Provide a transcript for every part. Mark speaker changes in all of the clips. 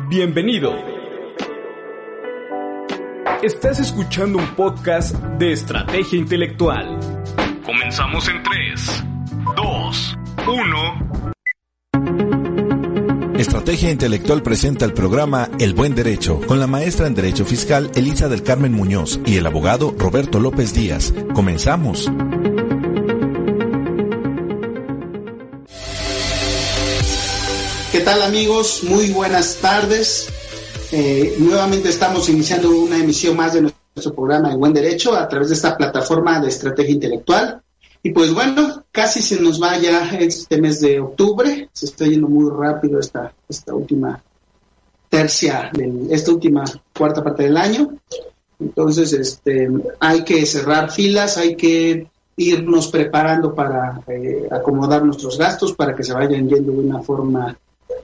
Speaker 1: Bienvenido. Estás escuchando un podcast de estrategia intelectual. Comenzamos en 3, 2, 1.
Speaker 2: Estrategia Intelectual presenta el programa El Buen Derecho con la maestra en Derecho Fiscal Elisa del Carmen Muñoz y el abogado Roberto López Díaz. Comenzamos.
Speaker 3: ¿Qué tal amigos? Muy buenas tardes. Eh, nuevamente estamos iniciando una emisión más de nuestro programa El Buen Derecho a través de esta plataforma de estrategia intelectual. Y pues bueno, casi se nos va ya este mes de octubre, se está yendo muy rápido esta, esta última tercia, de esta última cuarta parte del año. Entonces, este, hay que cerrar filas, hay que irnos preparando para eh, acomodar nuestros gastos, para que se vayan yendo de una forma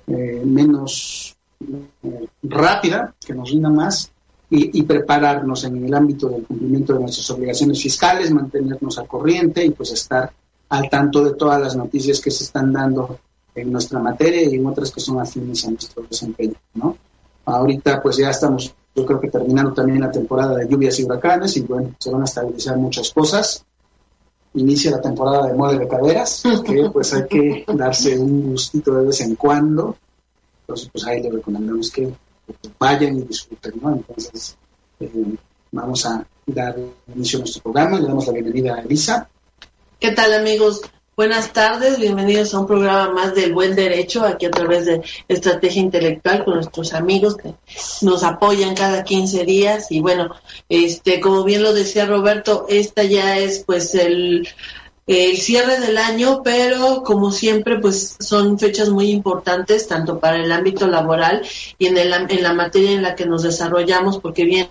Speaker 3: eh, menos eh, rápida, que nos rinda más, y, prepararnos en el ámbito del cumplimiento de nuestras obligaciones fiscales, mantenernos al corriente y pues estar al tanto de todas las noticias que se están dando en nuestra materia y en otras que son afines a nuestro desempeño, ¿no? Ahorita pues ya estamos, yo creo que terminando también la temporada de lluvias y huracanes y bueno, se van a estabilizar muchas cosas. Inicia la temporada de mole de caderas, que pues hay que darse un gustito de vez en cuando. Entonces pues ahí le recomendamos que vayan y disfruten, ¿no? Entonces, eh, vamos a dar inicio a nuestro programa. Le damos la bienvenida a Elisa.
Speaker 4: ¿Qué tal, amigos? Buenas tardes, bienvenidos a un programa más del Buen Derecho, aquí a través de Estrategia Intelectual con nuestros amigos que nos apoyan cada 15 días. Y bueno, este, como bien lo decía Roberto, esta ya es pues el el cierre del año, pero como siempre, pues son fechas muy importantes, tanto para el ámbito laboral y en, el, en la materia en la que nos desarrollamos, porque viene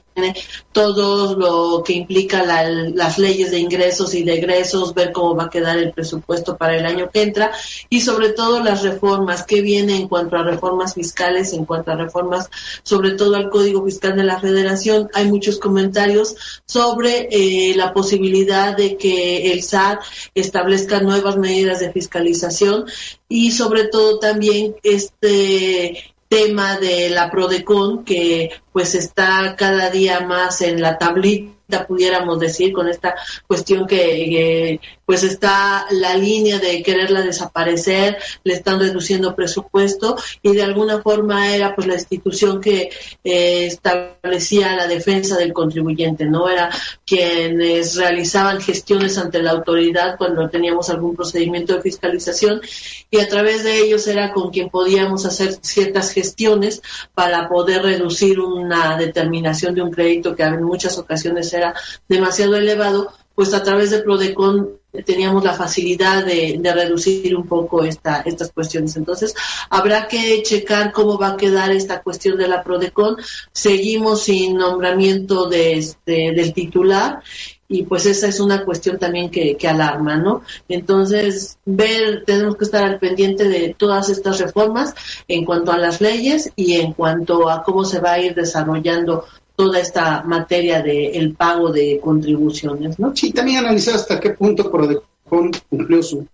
Speaker 4: todo lo que implica la, las leyes de ingresos y de egresos, ver cómo va a quedar el presupuesto para el año que entra y sobre todo las reformas, que viene en cuanto a reformas fiscales, en cuanto a reformas sobre todo al Código Fiscal de la Federación. Hay muchos comentarios sobre eh, la posibilidad de que el SAT establezca nuevas medidas de fiscalización y sobre todo también este tema de la Prodecon que pues está cada día más en la tablita pudiéramos decir con esta cuestión que, pues está la línea de quererla desaparecer le están reduciendo presupuesto y de alguna forma era pues la institución que eh, establecía la defensa del contribuyente no era quienes realizaban gestiones ante la autoridad cuando teníamos algún procedimiento de fiscalización y a través de ellos era con quien podíamos hacer ciertas gestiones para poder reducir una determinación de un crédito que en muchas ocasiones era demasiado elevado, pues a través de Prodecon teníamos la facilidad de, reducir un poco esta, estas cuestiones. Entonces, habrá que checar cómo va a quedar esta cuestión de la Prodecon. Seguimos sin nombramiento este, del titular y pues esa es una cuestión también que, que, alarma, ¿no? Entonces, ver, tenemos que estar al pendiente de todas estas reformas en cuanto a las leyes y en cuanto a cómo se va a ir desarrollando toda esta materia del el pago de contribuciones, ¿no?
Speaker 3: Sí, también analizar hasta qué punto Prodecon cumplió su,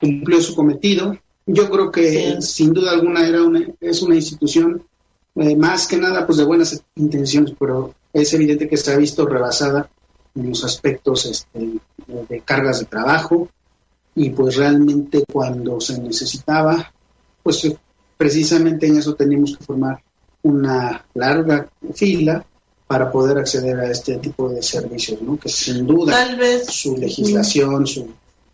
Speaker 3: cumplió su cometido. Yo creo que sí. sin duda alguna era una, es una institución eh, más que nada pues de buenas intenciones, pero es evidente que se ha visto rebasada en los aspectos este, de cargas de trabajo y pues realmente cuando se necesitaba, pues precisamente en eso teníamos que formar una larga fila para poder acceder a este tipo de servicios, ¿no? Que sin duda
Speaker 4: Tal vez.
Speaker 3: su legislación, su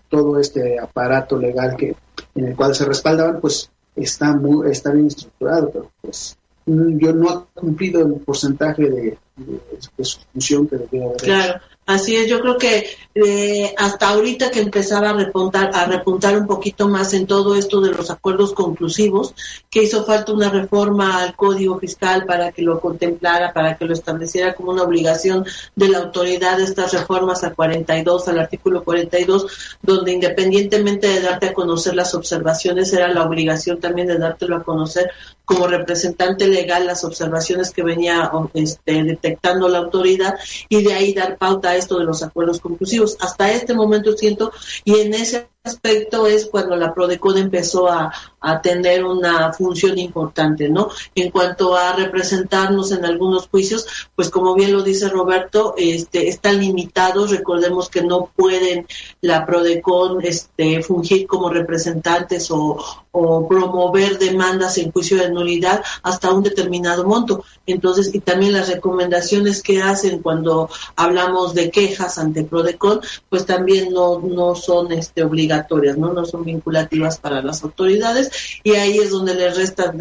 Speaker 3: todo este aparato legal que en el cual se respaldaban, pues está muy, está bien estructurado, pero pues yo no ha cumplido el porcentaje de, de, de su función que debía haber.
Speaker 4: Claro. Así es, yo creo que eh, hasta ahorita que empezaba a repuntar, a repuntar un poquito más en todo esto de los acuerdos conclusivos, que hizo falta una reforma al Código Fiscal para que lo contemplara, para que lo estableciera como una obligación de la autoridad de estas reformas a 42, al artículo 42, donde independientemente de darte a conocer las observaciones, era la obligación también de dártelo a conocer como representante legal las observaciones que venía este, detectando la autoridad y de ahí dar pauta a esto de los acuerdos conclusivos. Hasta este momento siento, y en ese aspecto es cuando la PRODECON empezó a, a, tener una función importante, ¿no? En cuanto a representarnos en algunos juicios, pues como bien lo dice Roberto, este, están limitados, recordemos que no pueden la PRODECON este, fungir como representantes o, o promover demandas en juicio de nulidad hasta un determinado monto. Entonces, y también las recomendaciones que hacen cuando hablamos de quejas ante PRODECON, pues también no, no son este, obligatorias, ¿no? no son vinculativas para las autoridades y ahí es donde les resta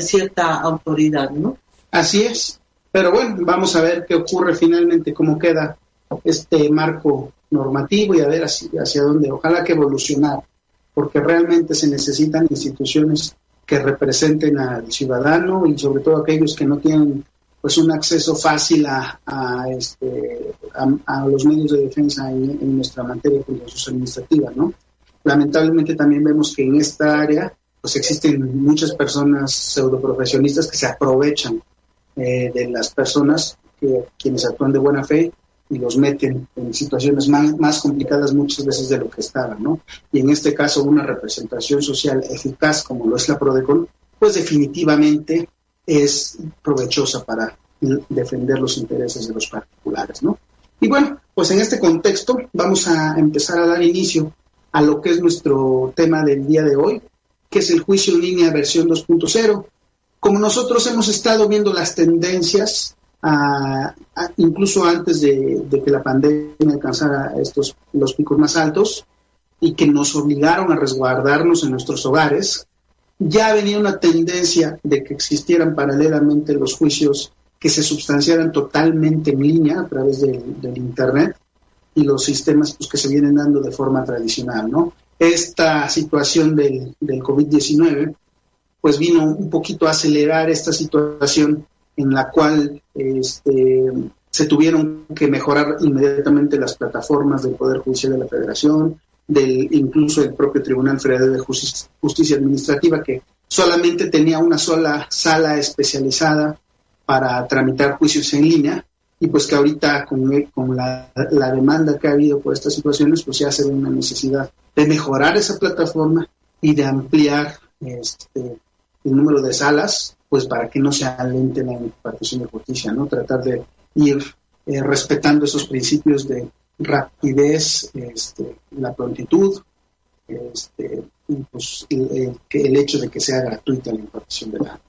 Speaker 4: cierta autoridad, ¿no?
Speaker 3: Así es. Pero bueno, vamos a ver qué ocurre finalmente, cómo queda este marco normativo y a ver hacia, hacia dónde. Ojalá que evolucionar porque realmente se necesitan instituciones que representen al ciudadano y sobre todo aquellos que no tienen pues un acceso fácil a, a, este, a, los medios de defensa en, nuestra materia contenciosa administrativa, ¿no? Lamentablemente también vemos que en esta área pues existen muchas personas pseudoprofesionistas que se aprovechan eh, de las personas que, quienes actúan de buena fe y los meten en situaciones más, más, complicadas muchas veces de lo que estaban, ¿no? Y en este caso una representación social eficaz como lo es la PRODECON, pues definitivamente es provechosa para defender los intereses de los particulares, ¿no? Y bueno, pues en este contexto vamos a empezar a dar inicio a lo que es nuestro tema del día de hoy, que es el juicio en línea versión 2.0. Como nosotros hemos estado viendo las tendencias incluso antes de, que la pandemia alcanzara estos los picos más altos y que nos obligaron a resguardarnos en nuestros hogares, ya venía una tendencia de que existieran paralelamente los juicios que se sustanciaran totalmente en línea a través del, Internet y los sistemas pues, que se vienen dando de forma tradicional. ¿no? Esta situación del, del COVID-19 pues vino un poquito a acelerar esta situación en la cual este, se tuvieron que mejorar inmediatamente las plataformas del Poder Judicial de la Federación, del incluso el propio Tribunal Federal de Justicia, Administrativa, que solamente tenía una sola sala especializada para tramitar juicios en línea, y pues que ahorita con, con la, la, demanda que ha habido por estas situaciones, pues ya se ve una necesidad de mejorar esa plataforma y de ampliar este, el número de salas pues para que no se alente la impartición de justicia, ¿no? Tratar de ir eh, respetando esos principios de rapidez, este, la prontitud, este, y pues el, el, hecho de que sea gratuita la impartición de la,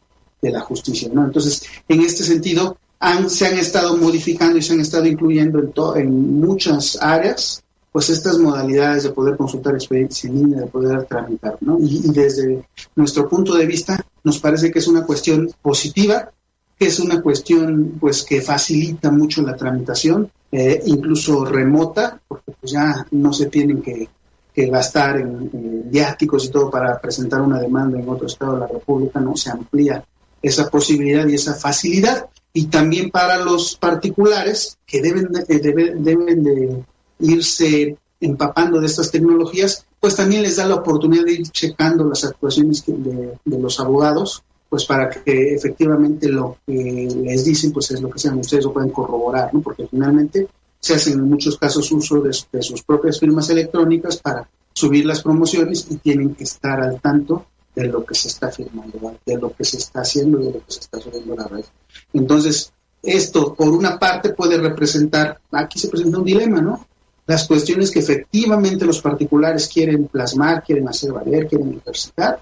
Speaker 3: de la justicia, ¿no? Entonces, en este sentido, han, se han estado modificando y se han estado incluyendo en, en muchas áreas pues estas modalidades de poder consultar expedientes en línea, de poder tramitar, ¿no? Y, desde nuestro punto de vista nos parece que es una cuestión positiva, que es una cuestión pues que facilita mucho la tramitación, eh, incluso remota, porque pues ya no se tienen que, gastar en, viáticos y todo para presentar una demanda en otro estado de la República, no se amplía esa posibilidad y esa facilidad. Y también para los particulares que deben, deben de irse empapando de estas tecnologías, pues también les da la oportunidad de ir checando las actuaciones de, los abogados, pues para que efectivamente lo que les dicen, pues es lo que sean, ustedes lo pueden corroborar, ¿no? Porque finalmente se hacen en muchos casos uso de, sus propias firmas electrónicas para subir las promociones y tienen que estar al tanto de lo que se está firmando, de lo que se está haciendo y de lo que se está subiendo a la red. Entonces, esto por una parte puede representar, aquí se presenta un dilema, ¿no? las cuestiones que efectivamente los particulares quieren plasmar, quieren hacer valer, quieren ejercitar,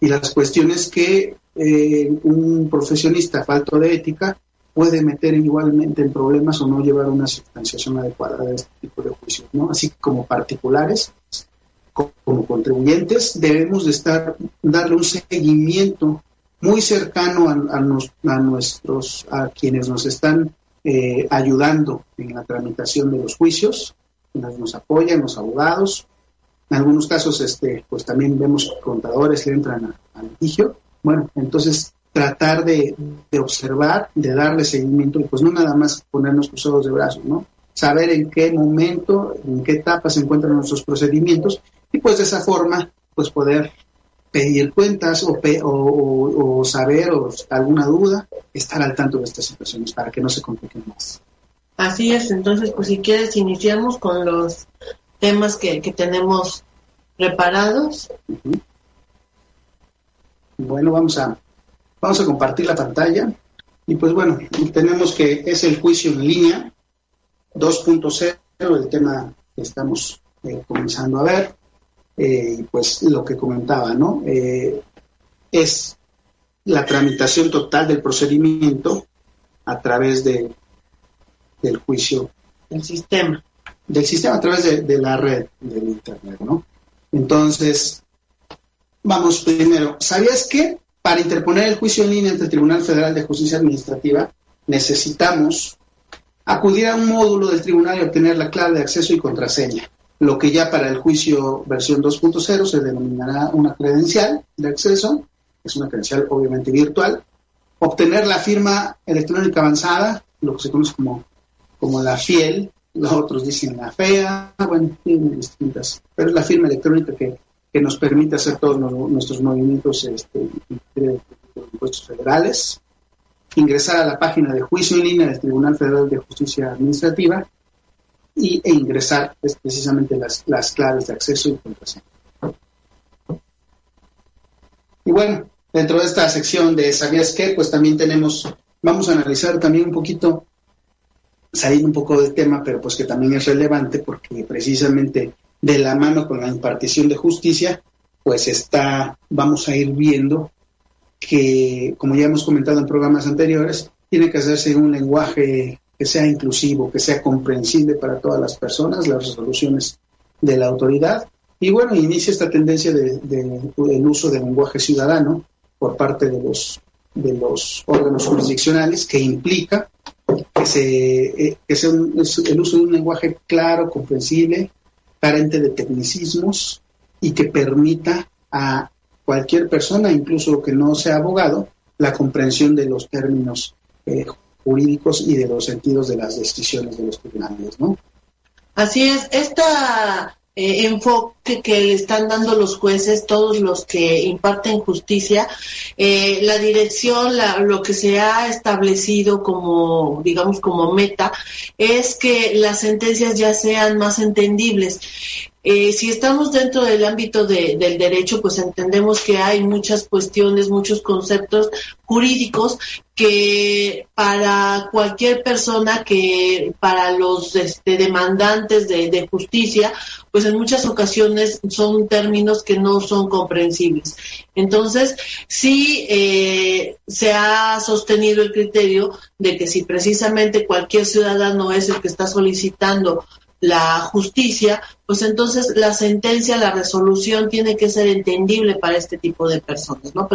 Speaker 3: y las cuestiones que eh, un profesionista falto de ética puede meter igualmente en problemas o no llevar una sustanciación adecuada de este tipo de juicios. ¿no? Así que como particulares, como contribuyentes, debemos de estar, darle un seguimiento muy cercano a, a, nuestros, a quienes nos están eh, ayudando en la tramitación de los juicios, nos apoyan los abogados. En algunos casos, este, pues también vemos contadores que entran al litigio. Bueno, entonces tratar de, de, observar, de darle seguimiento y pues no nada más ponernos cruzados de brazos, ¿no? Saber en qué momento, en qué etapa se encuentran nuestros procedimientos y pues de esa forma pues poder pedir cuentas o, o, saber o alguna duda, estar al tanto de estas situaciones para que no se compliquen más.
Speaker 4: Así es, entonces pues si quieres iniciamos con los temas que, tenemos preparados.
Speaker 3: Bueno, vamos a, vamos a compartir la pantalla. Y pues bueno, tenemos que es el juicio en línea 2.0, el tema que estamos eh, comenzando a ver. Eh, pues lo que comentaba, ¿no? Eh, es la tramitación total del procedimiento a través de, del juicio.
Speaker 4: Del sistema.
Speaker 3: Del sistema a través de, la red del Internet, ¿no? Entonces, vamos primero, ¿sabías que para interponer el juicio en línea ante el Tribunal Federal de Justicia Administrativa necesitamos acudir a un módulo del tribunal y obtener la clave de acceso y contraseña? Lo que ya para el juicio versión 2.0 se denominará una credencial de acceso, es una credencial obviamente virtual, obtener la firma electrónica avanzada, lo que se conoce como, como la FIEL, los otros dicen la FEA, bueno, distintas, pero es la firma electrónica que, que nos permite hacer todos nuestros movimientos este, de impuestos federales, ingresar a la página de juicio en línea del Tribunal Federal de Justicia Administrativa y, e ingresar precisamente las, las claves de acceso y contraseña. Y bueno, dentro de esta sección de ¿sabías qué? Pues también tenemos, vamos a analizar también un poquito, salir un poco del tema, pero pues que también es relevante porque precisamente de la mano con la impartición de justicia, pues está, vamos a ir viendo que, como ya hemos comentado en programas anteriores, tiene que hacerse un lenguaje que sea inclusivo, que sea comprensible para todas las personas, las resoluciones de la autoridad. Y bueno, inicia esta tendencia del de, uso del lenguaje ciudadano por parte de los, de los órganos jurisdiccionales, que implica que, se, eh, que sea el uso de un lenguaje claro, comprensible, carente de tecnicismos y que permita a cualquier persona, incluso que no sea abogado, la comprensión de los términos eh, jurídicos y de los sentidos de las decisiones de los tribunales, ¿no?
Speaker 4: Así es, esta eh, enfoque que le están dando los jueces, todos los que imparten justicia, eh, la dirección, lo que se ha establecido como, digamos, como meta, es que las sentencias ya sean más entendibles. Eh, si estamos dentro del ámbito del derecho, pues entendemos que hay muchas cuestiones, muchos conceptos jurídicos que para cualquier persona que para los este, demandantes de, justicia, pues en muchas ocasiones son términos que no son comprensibles. Entonces, sí eh, se ha sostenido el criterio de que si precisamente cualquier ciudadano es el que está solicitando la justicia, pues entonces la sentencia, la resolución tiene que ser entendible para este tipo de personas, ¿no?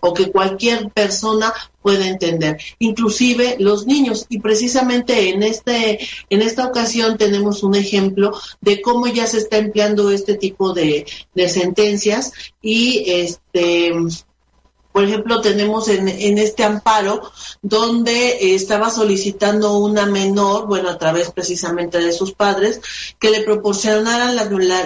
Speaker 4: O que cualquier persona pueda entender, inclusive los niños. Y precisamente en este, en esta ocasión tenemos un ejemplo de cómo ya se está empleando este tipo de, de sentencias y este por ejemplo, tenemos en, este amparo donde eh, estaba solicitando una menor, bueno, a través precisamente de sus padres, que le proporcionaran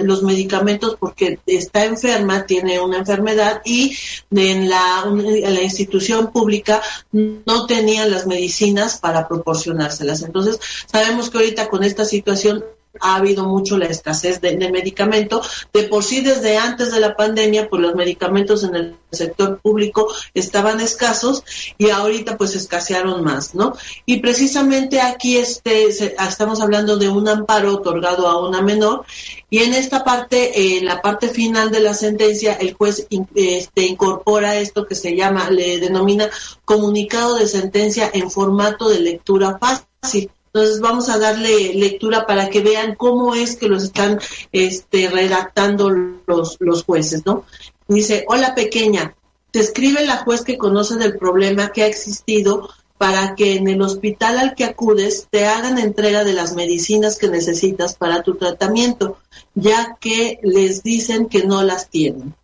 Speaker 4: los medicamentos porque está enferma, tiene una enfermedad y en la, en la institución pública no tenían las medicinas para proporcionárselas. Entonces, sabemos que ahorita con esta situación ha habido mucho la escasez de, medicamento. De por sí, desde antes de la pandemia, pues los medicamentos en el sector público estaban escasos y ahorita pues escasearon más, ¿no? Y precisamente aquí este, estamos hablando de un amparo otorgado a una menor y en esta parte, en la parte final de la sentencia, el juez este, incorpora esto que se llama, le denomina comunicado de sentencia en formato de lectura fácil. Entonces vamos a darle lectura para que vean cómo es que los están este, redactando los, los jueces, ¿no? Dice, hola pequeña, te escribe la juez que conoce del problema que ha existido para que en el hospital al que acudes te hagan entrega de las medicinas que necesitas para tu tratamiento, ya que les dicen que no las tienen.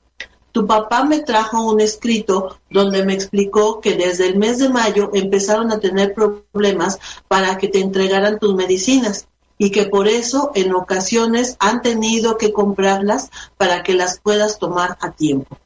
Speaker 4: Tu papá me trajo un escrito donde me explicó que desde el mes de mayo empezaron a tener problemas para que te entregaran tus medicinas y que por eso en ocasiones han tenido que comprarlas para que las puedas tomar a tiempo.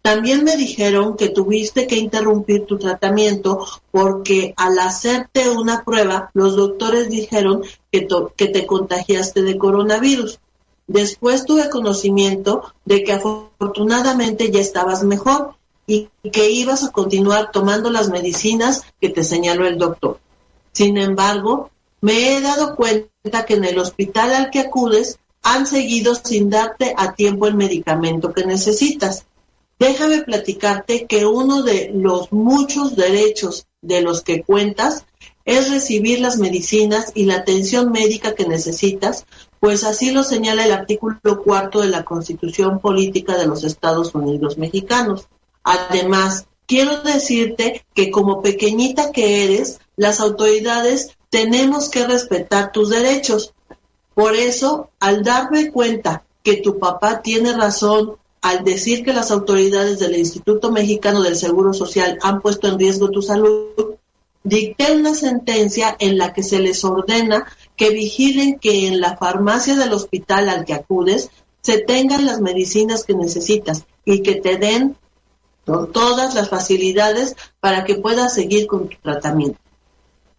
Speaker 4: También me dijeron que tuviste que interrumpir tu tratamiento porque al hacerte una prueba los doctores dijeron que, te contagiaste de coronavirus. Después tuve conocimiento de que afortunadamente ya estabas mejor y que ibas a continuar tomando las medicinas que te señaló el doctor. Sin embargo, me he dado cuenta que en el hospital al que acudes han seguido sin darte a tiempo el medicamento que necesitas. Déjame platicarte que uno de los muchos derechos de los que cuentas es recibir las medicinas y la atención médica que necesitas, pues así lo señala el artículo cuarto de la Constitución Política de los Estados Unidos Mexicanos. Además, quiero decirte que como pequeñita que eres, las autoridades tenemos que respetar tus derechos. Por eso, al darme cuenta que tu papá tiene razón al decir que las autoridades del Instituto Mexicano del Seguro Social han puesto en riesgo tu salud, dicté una sentencia en la que se les ordena que vigilen que en la farmacia del hospital al que acudes se tengan las medicinas que necesitas y que te den todas las facilidades para que puedas seguir con tu tratamiento.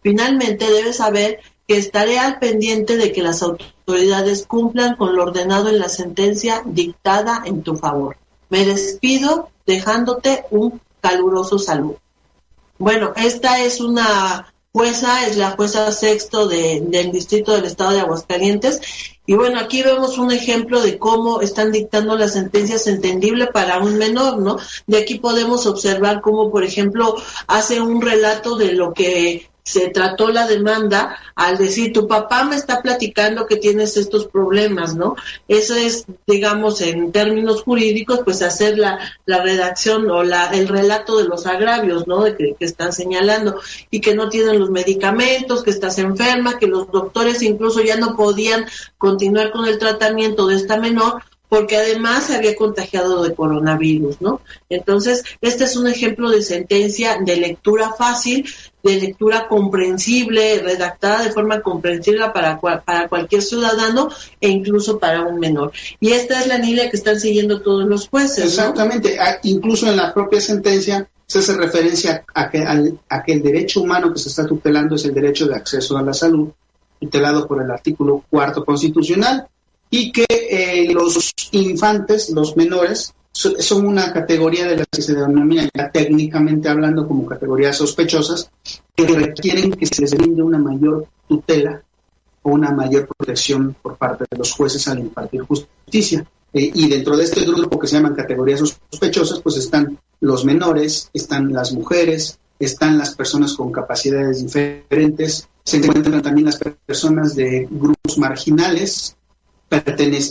Speaker 4: Finalmente, debes saber que estaré al pendiente de que las autoridades cumplan con lo ordenado en la sentencia dictada en tu favor. Me despido dejándote un caluroso saludo. Bueno, esta es una jueza, es la jueza sexto del distrito del estado de Aguascalientes. Y bueno, aquí vemos un ejemplo de cómo están dictando las sentencias entendible para un menor, ¿no? De aquí podemos observar cómo, por ejemplo, hace un relato de lo que se trató la demanda al decir tu papá me está platicando que tienes estos problemas, ¿no? Eso es, digamos, en términos jurídicos, pues hacer la, la redacción o la, el relato de los agravios, ¿no? De que, que están señalando y que no tienen los medicamentos, que estás enferma, que los doctores incluso ya no podían continuar con el tratamiento de esta menor porque además se había contagiado de coronavirus, ¿no? Entonces, este es un ejemplo de sentencia de lectura fácil, de lectura comprensible, redactada de forma comprensible para, para cualquier ciudadano e incluso para un menor. Y esta es la línea que están siguiendo todos los jueces.
Speaker 3: Exactamente, ah, incluso en la propia sentencia se hace referencia a que, a que el derecho humano que se está tutelando es el derecho de acceso a la salud, tutelado por el artículo cuarto constitucional, y que eh, los infantes, los menores, son una categoría de las que se denomina técnicamente hablando como categorías sospechosas que requieren que se les brinde una mayor tutela o una mayor protección por parte de los jueces al impartir justicia. Eh, y dentro de este grupo que se llaman categorías sospechosas, pues están los menores, están las mujeres, están las personas con capacidades diferentes, se encuentran también las personas de grupos marginales,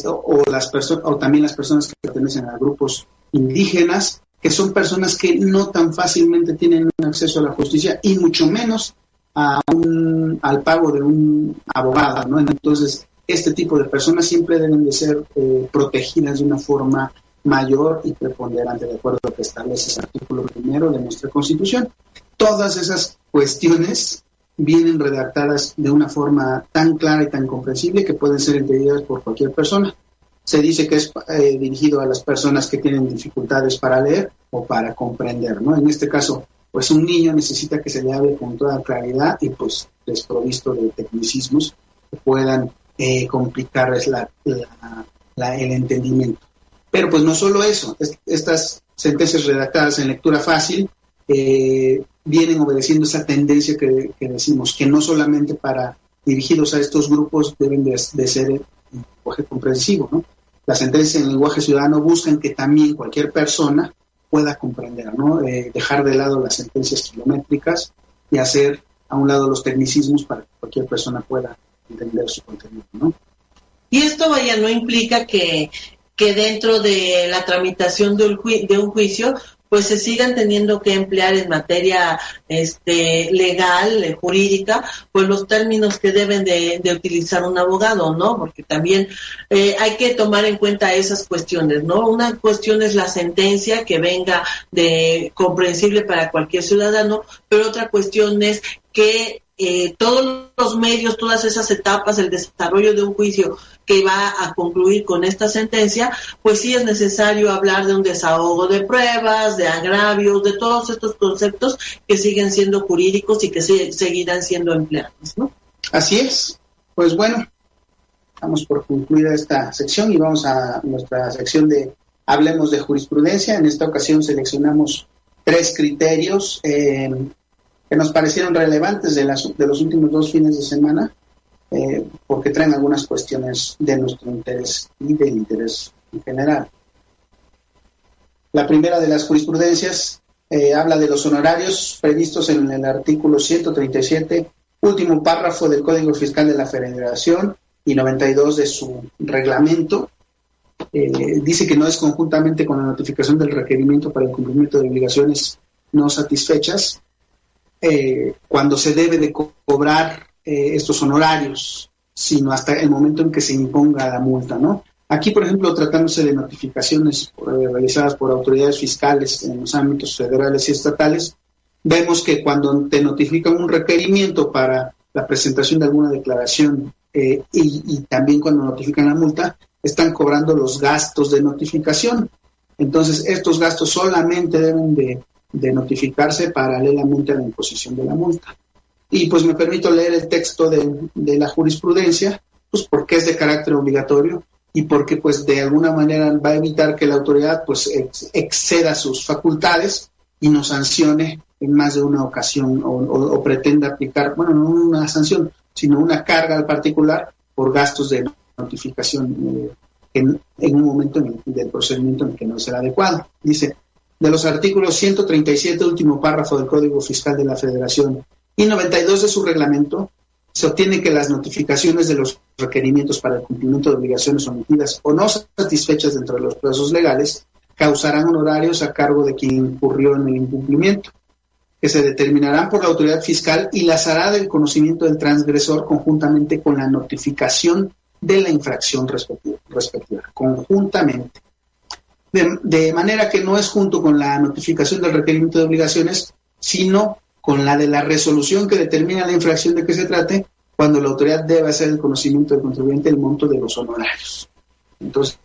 Speaker 3: o, las personas o también las personas que pertenecen a grupos indígenas, que son personas que no tan fácilmente tienen acceso a la justicia y mucho menos a un, al pago de un abogado, ¿no? Entonces, este tipo de personas siempre deben de ser eh, protegidas de una forma mayor y preponderante, de acuerdo a lo que establece el artículo primero de nuestra Constitución. Todas esas cuestiones vienen redactadas de una forma tan clara y tan comprensible que pueden ser entendidas por cualquier persona. Se dice que es eh, dirigido a las personas que tienen dificultades para leer o para comprender, ¿no? En este caso, pues un niño necesita que se le hable con toda claridad y pues desprovisto de tecnicismos que puedan eh, complicarles el entendimiento. Pero pues no solo eso, estas sentencias redactadas en lectura fácil eh, vienen obedeciendo esa tendencia que, decimos, que no solamente para dirigidos a estos grupos deben de, ser en lenguaje comprensivo, ¿no? Las sentencias en lenguaje ciudadano buscan que también cualquier persona pueda comprender, ¿no? Eh, dejar de lado las sentencias kilométricas y hacer a un lado los tecnicismos para que cualquier persona pueda entender su contenido, ¿no?
Speaker 4: Y esto, vaya, no implica que, que dentro de la tramitación de un juicio pues se sigan teniendo que emplear en materia este, legal, eh, jurídica, pues los términos que deben de, utilizar un abogado, ¿no? Porque también eh, hay que tomar en cuenta esas cuestiones, ¿no? Una cuestión es la sentencia que venga de comprensible para cualquier ciudadano, pero otra cuestión es que eh, todos los medios, todas esas etapas, el desarrollo de un juicio que va a concluir con esta sentencia, pues sí es necesario hablar de un desahogo de pruebas, de agravios, de todos estos conceptos que siguen siendo jurídicos y que seguirán siendo empleados, ¿no?
Speaker 3: Así es. Pues bueno, vamos por concluida esta sección y vamos a nuestra sección de Hablemos de jurisprudencia. En esta ocasión seleccionamos tres criterios. Eh, que nos parecieron relevantes de, las, de los últimos dos fines de semana, eh, porque traen algunas cuestiones de nuestro interés y del interés en general. La primera de las jurisprudencias eh, habla de los honorarios previstos en el artículo 137, último párrafo del Código Fiscal de la Federación y 92 de su reglamento. Eh, dice que no es conjuntamente con la notificación del requerimiento para el cumplimiento de obligaciones no satisfechas, eh, cuando se debe de cobrar eh, estos honorarios, sino hasta el momento en que se imponga la multa, ¿no? Aquí, por ejemplo, tratándose de notificaciones eh, realizadas por autoridades fiscales en los ámbitos federales y estatales, vemos que cuando te notifican un requerimiento para la presentación de alguna declaración y, y, también cuando notifican la multa, están cobrando los gastos de notificación. Entonces, estos gastos solamente deben de de notificarse paralelamente a la imposición de la multa. Y pues me permito leer el texto de, la jurisprudencia, pues porque es de carácter obligatorio y porque pues de alguna manera va a evitar que la autoridad pues exceda sus facultades y nos sancione en más de una ocasión o, pretenda aplicar, bueno, no una sanción, sino una carga al particular por gastos de notificación eh, en, en, un momento del procedimiento en el que no será adecuado. Dice, de los artículos 137, último párrafo del Código Fiscal de la Federación, y 92 de su reglamento, se obtiene que las notificaciones de los requerimientos para el cumplimiento de obligaciones omitidas o no satisfechas dentro de los plazos legales causarán honorarios a cargo de quien incurrió en el incumplimiento, que se determinarán por la autoridad fiscal y las hará del conocimiento del transgresor conjuntamente con la notificación de la infracción respectiva, respectiva conjuntamente de, manera que no es junto con la notificación del requerimiento de obligaciones, sino con la de la resolución que determina la infracción de que se trate, cuando la autoridad debe hacer el conocimiento del contribuyente el monto de los honorarios. Entonces,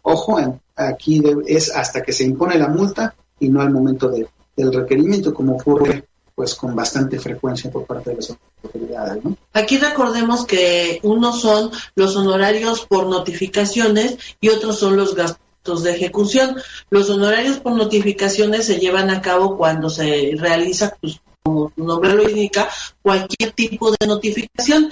Speaker 3: ojo, aquí es hasta que se impone la multa y no al momento del requerimiento, como ocurre pues con bastante frecuencia por parte de las autoridades.
Speaker 4: Aquí recordemos que unos son los honorarios por notificaciones y otros son los gastos de ejecución. Los honorarios por notificaciones se llevan a cabo cuando se realiza, pues, como su nombre lo indica, cualquier tipo de notificación.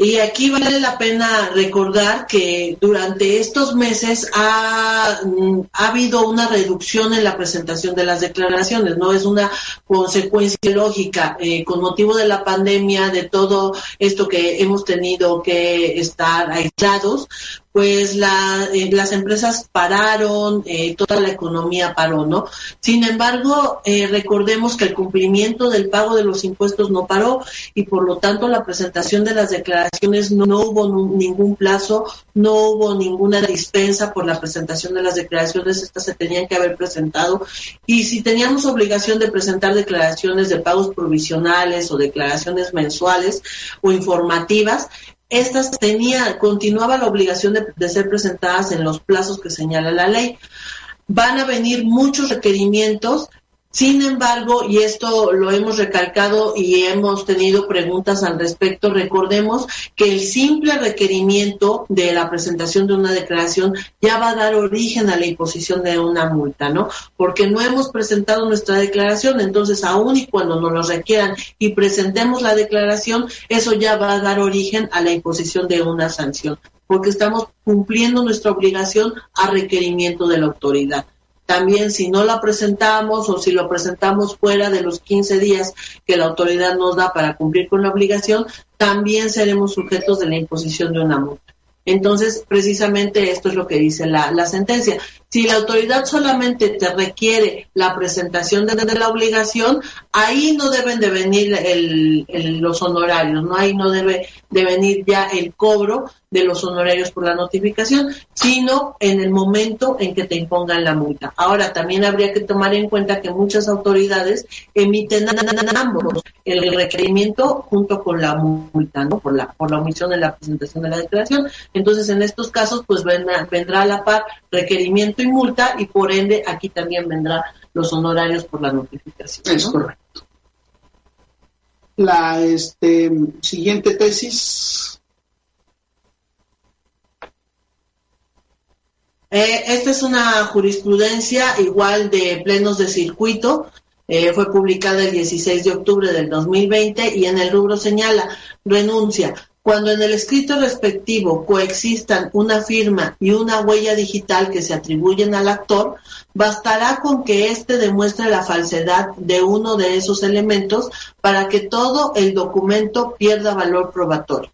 Speaker 4: Y aquí vale la pena recordar que durante estos meses ha, mm, ha, habido una reducción en la presentación de las declaraciones, ¿no? Es una consecuencia lógica eh, con motivo de la pandemia, de todo esto que hemos tenido que estar aislados, pues la, eh, las empresas pararon, eh, toda la economía paró, ¿no? Sin embargo, eh, recordemos que el cumplimiento del pago de los impuestos no paró y por lo tanto la presentación de las declaraciones no, no hubo ningún plazo, no hubo ninguna dispensa por la presentación de las declaraciones, estas se tenían que haber presentado y si teníamos obligación de presentar declaraciones de pagos provisionales o declaraciones mensuales o informativas, estas tenía, continuaba la obligación de, de, ser presentadas en los plazos que señala la ley. Van a venir muchos requerimientos sin embargo, y esto lo hemos recalcado y hemos tenido preguntas al respecto, recordemos que el simple requerimiento de la presentación de una declaración ya va a dar origen a la imposición de una multa, ¿no? Porque no hemos presentado nuestra declaración, entonces aún y cuando nos lo requieran y presentemos la declaración, eso ya va a dar origen a la imposición de una sanción, porque estamos cumpliendo nuestra obligación a requerimiento de la autoridad. También si no la presentamos o si lo presentamos fuera de los 15 días que la autoridad nos da para cumplir con la obligación, también seremos sujetos de la imposición de una multa. Entonces, precisamente esto es lo que dice la, sentencia, Si la autoridad solamente te requiere la presentación de, la obligación, ahí no deben de venir los honorarios, ¿no? Ahí no debe de venir ya el cobro de los honorarios por la notificación, sino en el momento en que te impongan la multa. Ahora, también habría que tomar en cuenta que muchas autoridades emiten ambos, el requerimiento junto con la multa, ¿no? Por la, por la omisión de la presentación de la declaración. Entonces, en estos casos, pues vendrá, vendrá a la par requerimiento y multa y por ende aquí también vendrá los honorarios por la notificación.
Speaker 3: Es correcto. La este, siguiente tesis
Speaker 4: Eh, esta es una jurisprudencia igual de plenos de circuito. Eh, fue publicada el 16 de octubre del 2020 y en el rubro señala renuncia. Cuando en el escrito respectivo coexistan una firma y una huella digital que se atribuyen al actor, bastará con que éste demuestre la falsedad de uno de esos elementos para que todo el documento pierda valor probatorio.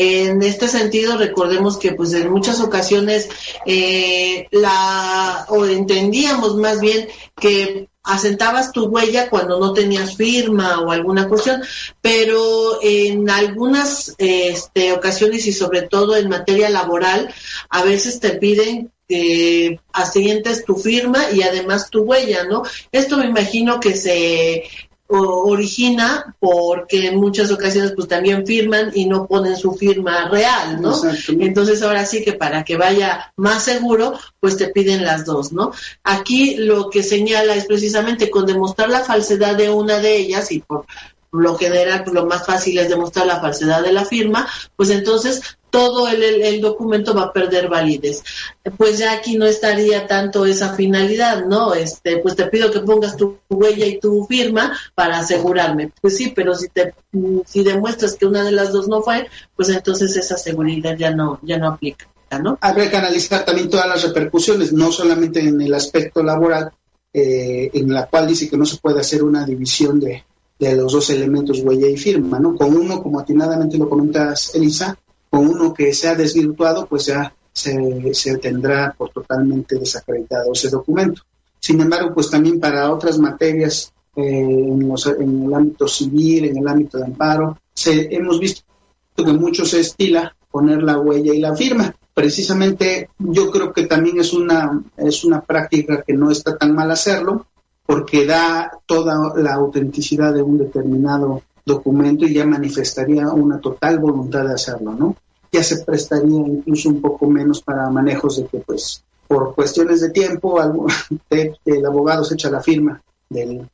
Speaker 4: En este sentido, recordemos que pues en muchas ocasiones eh, la o entendíamos más bien que asentabas tu huella cuando no tenías firma o alguna cuestión, pero en algunas este, ocasiones y sobre todo en materia laboral, a veces te piden que asientes tu firma y además tu huella, ¿no? Esto me imagino que se origina porque en muchas ocasiones pues también firman y no ponen su firma real, ¿no? Entonces ahora sí que para que vaya más seguro, pues te piden las dos, ¿no? Aquí lo que señala es precisamente con demostrar la falsedad de una de ellas y por lo general pues lo más fácil es demostrar la falsedad de la firma, pues entonces todo el, documento va a perder validez. Pues ya aquí no estaría tanto esa finalidad, ¿no? Este, pues te pido que pongas tu huella y tu firma para asegurarme. Pues sí, pero si te si demuestras que una de las dos no fue, pues entonces esa seguridad ya no ya no aplica, ¿no?
Speaker 3: Habría que analizar también todas las repercusiones, no solamente en el aspecto laboral, eh, en la cual dice que no se puede hacer una división de, de los dos elementos huella y firma, ¿no? Con uno, como atinadamente lo comentas, Elisa, con uno que se ha desvirtuado, pues ya se, tendrá por totalmente desacreditado ese documento. Sin embargo, pues también para otras materias eh, en, el ámbito civil, en el ámbito de amparo, se, hemos visto que mucho se estila poner la huella y la firma. Precisamente yo creo que también es una, es una práctica que no está tan mal hacerlo, porque da toda la autenticidad de un determinado documento y ya manifestaría una total voluntad de hacerlo, ¿no? Ya se prestaría incluso un poco menos para manejos de que, pues, por cuestiones de tiempo, el abogado se echa la firma del,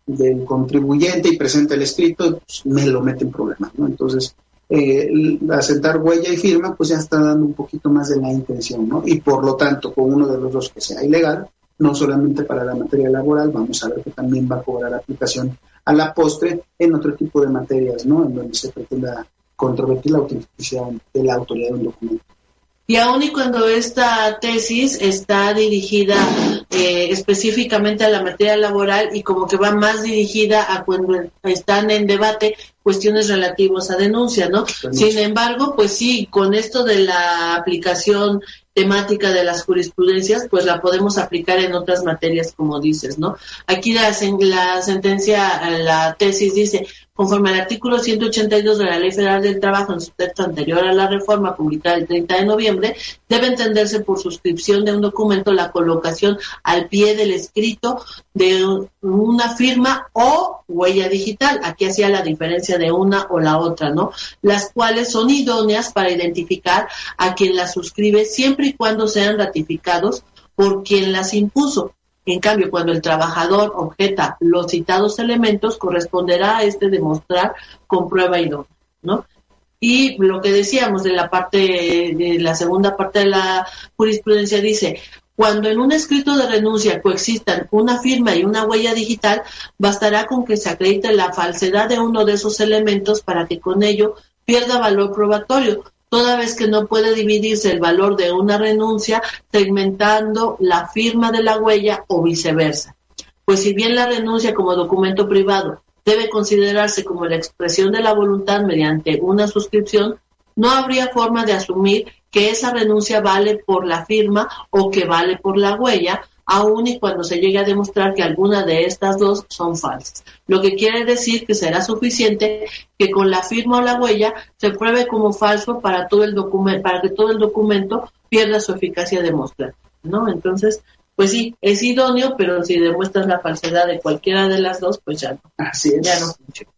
Speaker 3: contribuyente y presenta el escrito, pues, me lo mete en problemas, ¿no? Entonces, eh, asentar huella y firma, pues ya está dando un poquito más de la intención, ¿no? Y por lo tanto, con uno de los dos que sea ilegal, no solamente para la materia laboral, vamos a ver que también va a cobrar aplicación a la postre en otro tipo de materias, ¿no? En donde se pretenda controvertir la autenticidad de la autoridad de un documento.
Speaker 4: Y aun y cuando esta tesis está dirigida eh, específicamente a la materia laboral y como que va más dirigida a cuando están en debate cuestiones relativas a denuncia, ¿no? Sin embargo, pues sí, con esto de la aplicación temática de las jurisprudencias, pues la podemos aplicar en otras materias, como dices, ¿no? Aquí la, la sentencia, la tesis dice, conforme al artículo 182 de la Ley Federal del Trabajo en su texto anterior a la reforma publicada el 30 de noviembre, debe entenderse por suscripción de un documento la colocación al pie del escrito de una firma o huella digital. Aquí hacía la diferencia de una o la otra, ¿no? Las cuales son idóneas para identificar a quien las suscribe siempre y cuando sean ratificados por quien las impuso. En cambio, cuando el trabajador objeta los citados elementos, corresponderá a este demostrar con prueba idónea, ¿no? Y lo que decíamos de la parte, de la segunda parte de la jurisprudencia dice, cuando en un escrito de renuncia coexistan una firma y una huella digital, bastará con que se acredite la falsedad de uno de esos elementos para que con ello pierda valor probatorio, toda vez que no puede dividirse el valor de una renuncia segmentando la firma de la huella o viceversa. Pues si bien la renuncia como documento privado debe considerarse como la expresión de la voluntad mediante una suscripción, no habría forma de asumir que esa renuncia vale por la firma o que vale por la huella, aun y cuando se llegue a demostrar que alguna de estas dos son falsas. Lo que quiere decir que será suficiente que con la firma o la huella se pruebe como falso para todo el documento, para que todo el documento pierda su eficacia demostrativa, ¿no? Entonces, pues sí, es idóneo, pero si demuestras la falsedad de cualquiera de las dos, pues ya no.
Speaker 3: Así es.
Speaker 4: Ya no funciona.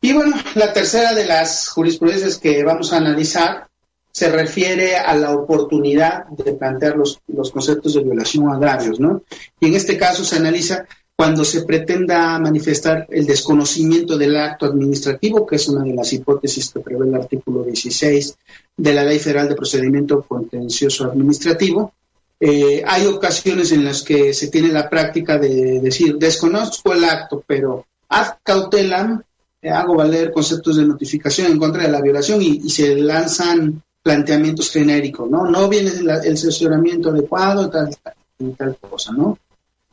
Speaker 3: Y bueno, la tercera de las jurisprudencias que vamos a analizar se refiere a la oportunidad de plantear los, los conceptos de violación o agravios, ¿no? Y en este caso se analiza cuando se pretenda manifestar el desconocimiento del acto administrativo, que es una de las hipótesis que prevé el artículo 16 de la Ley Federal de Procedimiento Contencioso Administrativo, eh, hay ocasiones en las que se tiene la práctica de decir, desconozco el acto, pero ad cautelam, hago valer conceptos de notificación en contra de la violación y, se lanzan planteamientos genéricos, ¿no? No viene el, el adecuado, tal, tal, tal cosa, ¿no?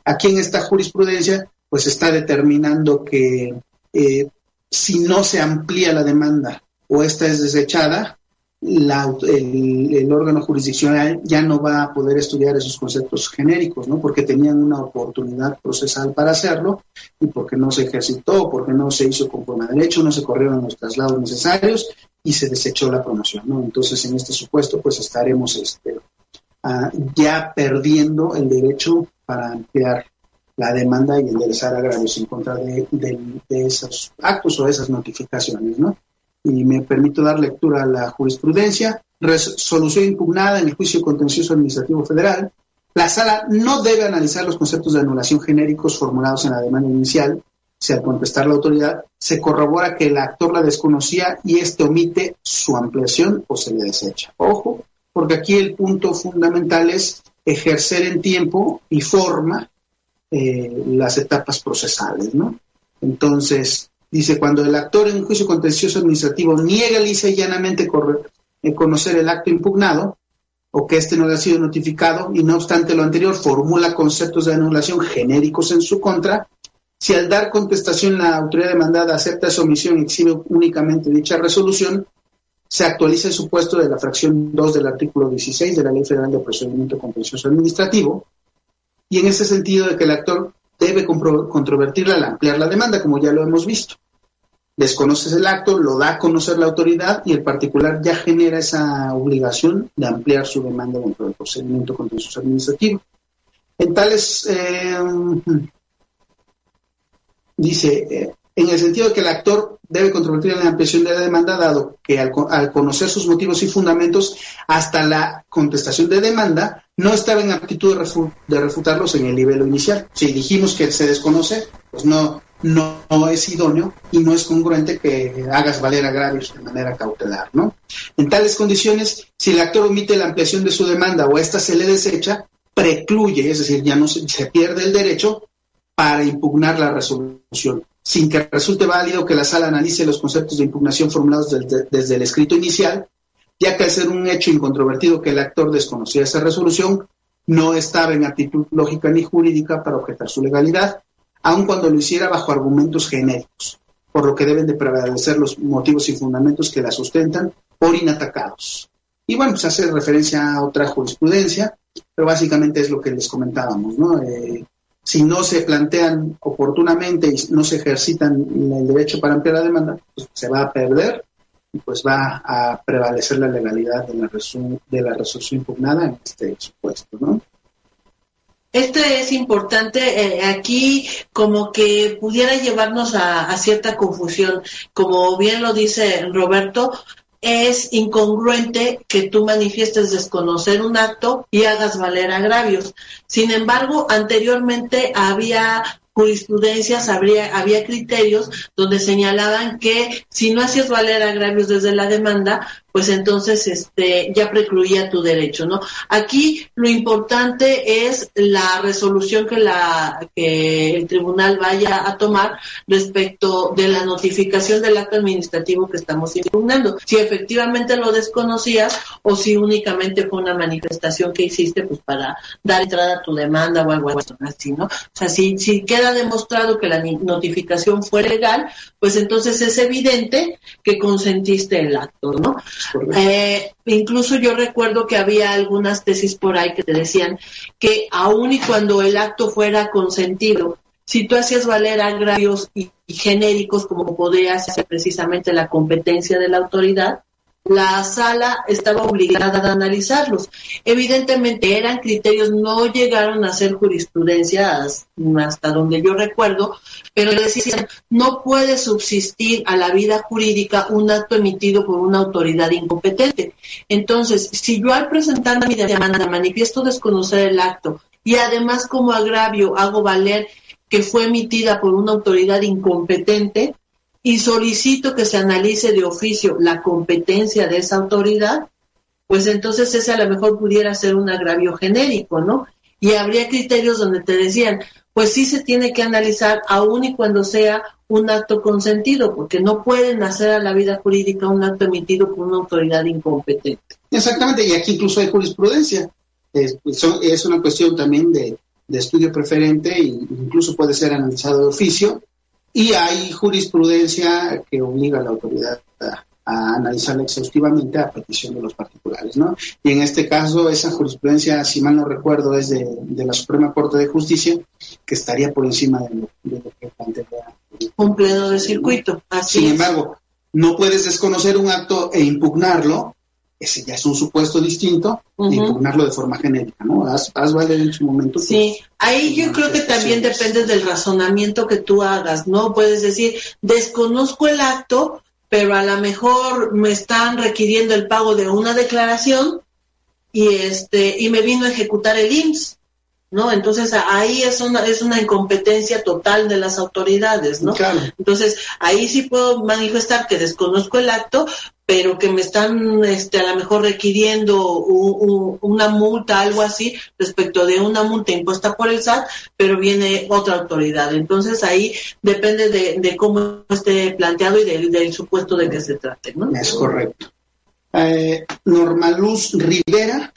Speaker 3: Aquí en esta jurisprudencia, pues está determinando que eh, si no se amplía la demanda o esta es desechada, el, órgano jurisdiccional ya no va a poder estudiar esos conceptos genéricos, ¿no? Porque tenían una oportunidad procesal para hacerlo y porque no se ejercitó, porque no se hizo conforme a derecho, no se corrieron los traslados necesarios y se desechó la promoción, ¿no? Entonces, en este supuesto, pues estaremos este, ah, ya perdiendo el derecho para ampliar la demanda y enderezar agravios en contra de, de esos actos o esas notificaciones, ¿no? Y me permito dar lectura a la jurisprudencia, resolución impugnada en el juicio contencioso administrativo federal. La sala no debe analizar los conceptos de anulación genéricos formulados en la demanda inicial si al contestar la autoridad se corrobora que el actor la desconocía y éste omite su ampliación o se le desecha. Ojo, porque aquí el punto fundamental es ejercer en tiempo y forma eh, las etapas procesales, ¿no? Entonces, Dice, cuando el actor en un juicio contencioso administrativo niega lisa y llanamente eh, conocer el acto impugnado o que éste no haya sido notificado y no obstante lo anterior formula conceptos de anulación genéricos en su contra, si al dar contestación la autoridad demandada acepta esa omisión y exhibe únicamente dicha resolución, se actualiza el supuesto de la fracción 2 del artículo 16 de la Ley Federal de Procedimiento Contencioso Administrativo, y en ese sentido de que el actor debe controvertirla al ampliar la demanda, como ya lo hemos visto. Desconoces el acto, lo da a conocer la autoridad y el particular ya genera esa obligación de ampliar su demanda dentro del procedimiento contencioso administrativo. En tales, eh, dice, eh, en el sentido de que el actor debe controvertir la ampliación de la demanda, dado que al, conocer sus motivos y fundamentos hasta la contestación de demanda, no estaba en aptitud de, refutarlos en el nivel inicial. Si dijimos que se desconoce, pues no, no, es idóneo y no es congruente que hagas valer agravios de manera cautelar, ¿no? En tales condiciones, si el actor omite la ampliación de su demanda o ésta se le desecha, precluye, es decir, ya no se pierde el derecho para impugnar la resolución sin que resulte válido que la sala analice los conceptos de impugnación formulados desde, el escrito inicial, ya que al ser un hecho incontrovertido que el actor desconocía esa resolución, no estaba en actitud lógica ni jurídica para objetar su legalidad, aun cuando lo hiciera bajo argumentos genéricos, por lo que deben de prevalecer los motivos y fundamentos que la sustentan por inatacados. Y bueno, se hace referencia a otra jurisprudencia, pero básicamente es lo que les comentábamos, ¿no? Eh, si no se plantean oportunamente y no se ejercitan el derecho para ampliar la demanda, pues se va a perder y pues va a prevalecer la legalidad de la, de la resolución impugnada en este supuesto, ¿no?
Speaker 4: Esto es importante eh, aquí como que pudiera llevarnos a, a, cierta confusión. Como bien lo dice Roberto, es incongruente que tú manifiestes desconocer un acto y hagas valer agravios. Sin embargo, anteriormente había jurisprudencias, habría, había criterios donde señalaban que si no hacías valer agravios desde la demanda, pues entonces este ya precluía tu derecho, ¿no? Aquí lo importante es la resolución que la que el tribunal vaya a tomar respecto de la notificación del acto administrativo que estamos impugnando. Si efectivamente lo desconocías o si únicamente fue una manifestación que hiciste pues para dar entrada a tu demanda o algo así, ¿no? O sea, si, si queda demostrado que la notificación fue legal, pues entonces es evidente que consentiste el acto, ¿no? Eh, incluso yo recuerdo que había algunas tesis por ahí que te decían que aun y cuando el acto fuera consentido, si tú hacías valer agravios y, genéricos como podía ser precisamente la competencia de la autoridad, la sala estaba obligada a analizarlos. Evidentemente eran criterios, no llegaron a ser jurisprudencia hasta donde yo recuerdo, pero decían, no puede subsistir a la vida jurídica un acto emitido por una autoridad incompetente. Entonces, si yo al presentar mi demanda manifiesto desconocer el acto y además como agravio hago valer que fue emitida por una autoridad incompetente, y solicito que se analice de oficio la competencia de esa autoridad, pues entonces ese a lo mejor pudiera ser un agravio genérico, ¿no? Y habría criterios donde te decían, pues sí se tiene que analizar aún y cuando sea un acto consentido, porque no pueden hacer a la vida jurídica un acto emitido por una autoridad incompetente.
Speaker 3: Exactamente, y aquí incluso hay jurisprudencia. Es, es una cuestión también de, de estudio preferente e incluso puede ser analizado de oficio y hay jurisprudencia que obliga a la autoridad a, analizarla exhaustivamente a petición de los particulares, ¿no? Y en este caso, esa jurisprudencia, si mal no recuerdo, es de, la Suprema Corte de Justicia, que estaría por encima de lo, que plantea.
Speaker 4: Un pleno de circuito, así
Speaker 3: Sin embargo, no puedes desconocer un acto e impugnarlo ese ya es un supuesto distinto y impugnarlo de forma genérica, ¿no? Haz, haz valer en su momento.
Speaker 4: Sí, ahí yo creo que también depende del razonamiento que tú hagas, ¿no? Puedes decir, desconozco el acto, pero a lo mejor me están requiriendo el pago de una declaración y este y me vino a ejecutar el IMSS. ¿No? Entonces ahí es una, es una incompetencia total de las autoridades, ¿no? Entonces ahí sí puedo manifestar que desconozco el acto, pero que me están este, a lo mejor requiriendo una multa, algo así, respecto de una multa impuesta por el SAT, pero viene otra autoridad. Entonces ahí depende de, cómo esté planteado y del, supuesto de que se trate, ¿no?
Speaker 3: Es correcto. Eh, Normaluz Rivera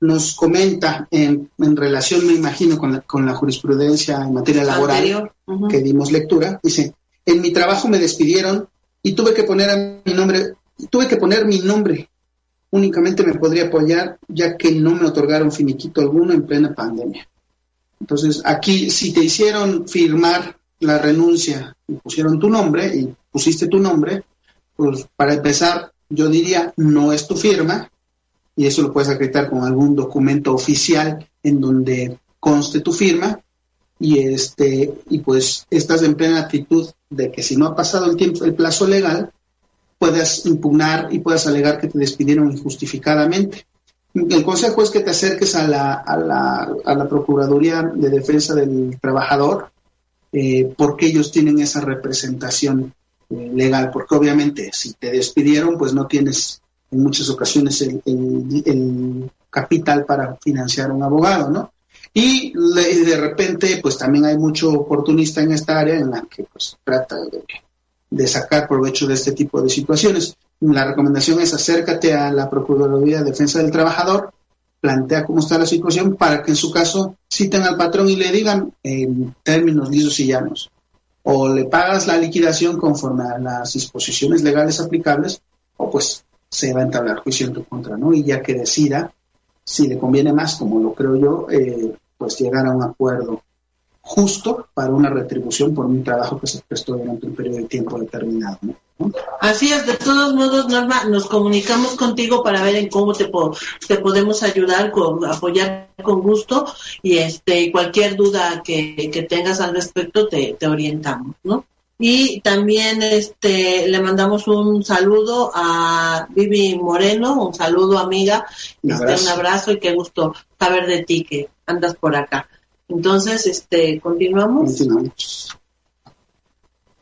Speaker 3: nos comenta en, relación, me imagino, con la, con la jurisprudencia en materia laboral que dimos lectura, dice, en mi trabajo me despidieron y tuve que poner a mi nombre, tuve que poner mi nombre. Únicamente me podría apoyar ya que no me otorgaron finiquito alguno en plena pandemia. Entonces, aquí, si te hicieron firmar la renuncia y pusieron tu nombre y pusiste tu nombre, pues para empezar, yo diría, no es tu firma, y eso lo puedes acreditar con algún documento oficial en donde conste tu firma y este y pues estás en plena actitud de que si no ha pasado el tiempo el plazo legal puedas impugnar y puedas alegar que te despidieron injustificadamente. El consejo es que te acerques a la, a la, a la Procuraduría de Defensa del Trabajador eh, porque ellos tienen esa representación eh, legal, porque obviamente si te despidieron pues no tienes muchas ocasiones el, capital para financiar un abogado, ¿no? Y de repente, pues también hay mucho oportunista en esta área en la que pues trata de, sacar provecho de este tipo de situaciones. La recomendación es acércate a la Procuraduría de Defensa del Trabajador, plantea cómo está la situación para que en su caso citen al patrón y le digan en términos lisos y llanos, o le pagas la liquidación conforme a las disposiciones legales aplicables, o pues se va a entablar juicio en tu contra, ¿no? Y ya que decida si le conviene más, como lo creo yo, eh, pues llegar a un acuerdo justo para una retribución por un trabajo que se prestó durante un periodo de tiempo determinado. ¿no?
Speaker 4: Así es, de todos modos, Norma, nos comunicamos contigo para ver en cómo te, te podemos ayudar, con, apoyar con gusto y este cualquier duda que, que tengas al respecto te, te orientamos, ¿no? Y también este le mandamos un saludo a Vivi Moreno, un saludo amiga, un este, abrazo, un abrazo y qué gusto saber de ti que andas por acá. Entonces, este, continuamos. Continuamos.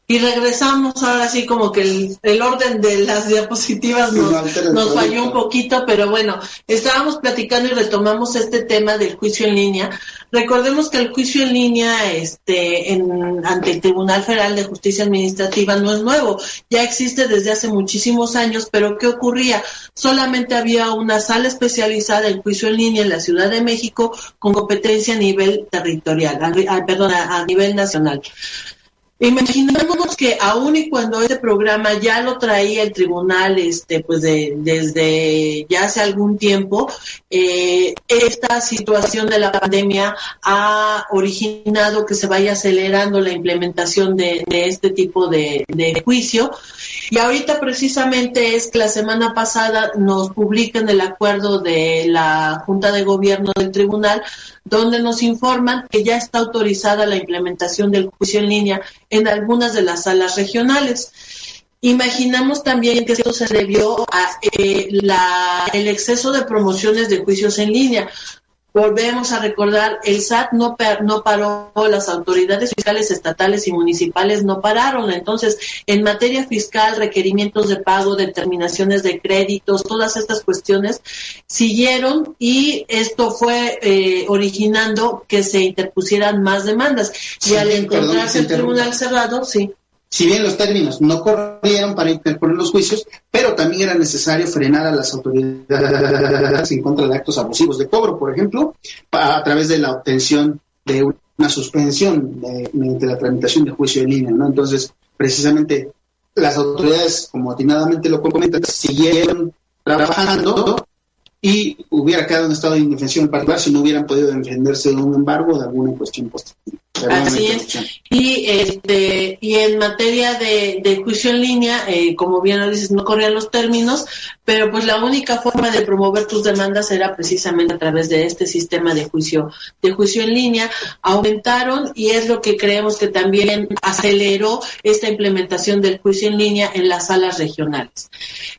Speaker 4: Y regresamos ahora sí como que el, orden de las diapositivas nos, falló un poquito, pero bueno, estábamos platicando y retomamos este tema del juicio en línea. Recordemos que el juicio en línea este, en, ante el Tribunal Federal de Justicia Administrativa no es nuevo, ya existe desde hace muchísimos años, pero ¿qué ocurría? Solamente había una sala especializada en juicio en línea en la Ciudad de México con competencia a nivel territorial, perdón, a nivel nacional. Imaginemos que aún y cuando este programa ya lo traía el tribunal, este, pues de, desde ya hace algún tiempo, eh, esta situación de la pandemia ha originado que se vaya acelerando la implementación de, este tipo de, juicio. Y ahorita precisamente es que la semana pasada nos publican el acuerdo de la Junta de Gobierno del Tribunal, donde nos informan que ya está autorizada la implementación del juicio en línea en algunas de las salas regionales. Imaginamos también que esto se debió a eh, el exceso de promociones de juicios en línea. Volvemos a recordar, el SAT no, no paró, las autoridades fiscales estatales y municipales no pararon. Entonces, en materia fiscal, requerimientos de pago, determinaciones de créditos, todas estas cuestiones siguieron y esto fue eh, originando que se interpusieran más demandas. y al encontrarse el tribunal cerrado, sí
Speaker 3: si bien los términos no corrieron para interponer los juicios, pero también era necesario frenar a las autoridades en contra de actos abusivos de cobro, por ejemplo, a, través de la obtención de una suspensión mediante la tramitación de juicio en línea, ¿no? Entonces, precisamente las autoridades, como atinadamente lo comentan, siguieron trabajando y hubiera quedado en estado de indefensión particular si no hubieran podido defenderse de un embargo de alguna cuestión positiva.
Speaker 4: Así es. Y, este, y en materia de, juicio en línea, eh, como bien lo dices, no corrían los términos, pero pues la única forma de promover tus demandas era precisamente a través de este sistema de juicio, de juicio en línea. Aumentaron y es lo que creemos que también aceleró esta implementación del juicio en línea en las salas regionales.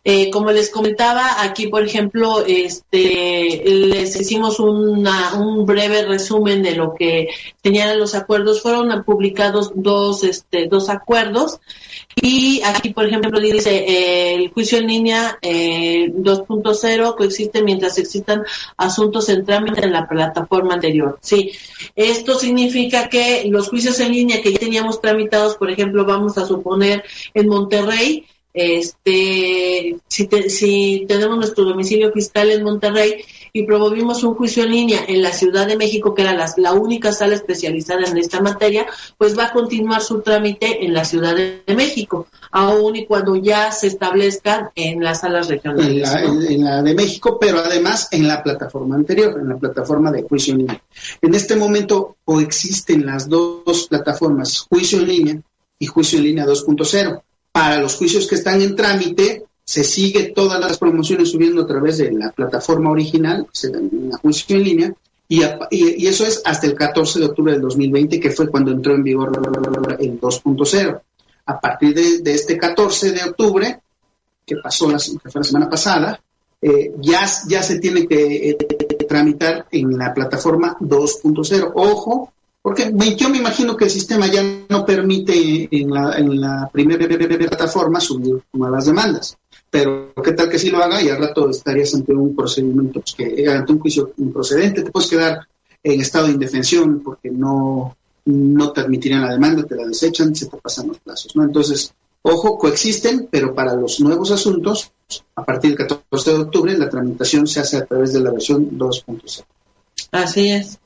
Speaker 4: Eh, como les comentaba, aquí, por ejemplo, este, les hicimos una, un breve resumen de lo que tenían los acuerdos. Fueron publicados dos, este, dos acuerdos y aquí, por ejemplo, dice eh, el juicio en línea eh, 2.0 coexiste mientras existan asuntos en trámite en la plataforma anterior. Sí, esto significa que los juicios en línea que ya teníamos tramitados, por ejemplo, vamos a suponer en Monterrey, este, si, si tenemos nuestro domicilio fiscal en Monterrey y promovimos un juicio en línea en la Ciudad de México, que era la, la única sala especializada en esta materia, pues va a continuar su trámite en la Ciudad de, México, aún y cuando ya se establezcan en las salas regionales.
Speaker 3: En la, de México, pero además en la plataforma anterior, en la plataforma de juicio en línea. En este momento coexisten las dos plataformas, juicio en línea y juicio en línea 2.0 para los juicios que están en trámite, se sigue todas las promociones subiendo a través de la plataforma original, la juicio en línea, y, y, eso es hasta el 14 de octubre del 2020, que fue cuando entró en vigor el 2.0. A partir de, este 14 de octubre, que pasó la, fue la semana pasada, eh, ya, ya se tiene que eh, tramitar en la plataforma 2.0. Ojo, porque yo me imagino que el sistema ya no permite en la, en la primera plataforma subir nuevas demandas. Pero qué tal que si lo haga y al rato estarías ante un procedimiento, pues, que, ante un juicio improcedente, te puedes quedar en estado de indefensión porque no, no te admitirían la demanda, te la desechan, se te pasan los plazos. ¿no? Entonces, ojo, coexisten, pero para los nuevos asuntos, a partir del 14 de octubre, la tramitación se hace a través de la versión 2.0.
Speaker 4: Así es.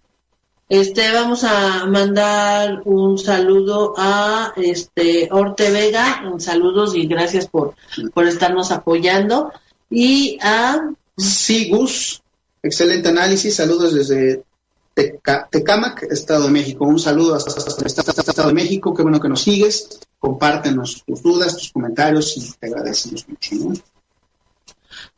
Speaker 4: Este, vamos a mandar un saludo a este Orte Vega, saludos y gracias por, por estarnos apoyando. Y a
Speaker 3: Sí, Gus, excelente análisis, saludos desde Tecamac, Estado de México. Un saludo hasta, hasta, hasta, Estado de México, qué bueno que nos sigues, compártenos tus dudas, tus comentarios y te agradecemos mucho.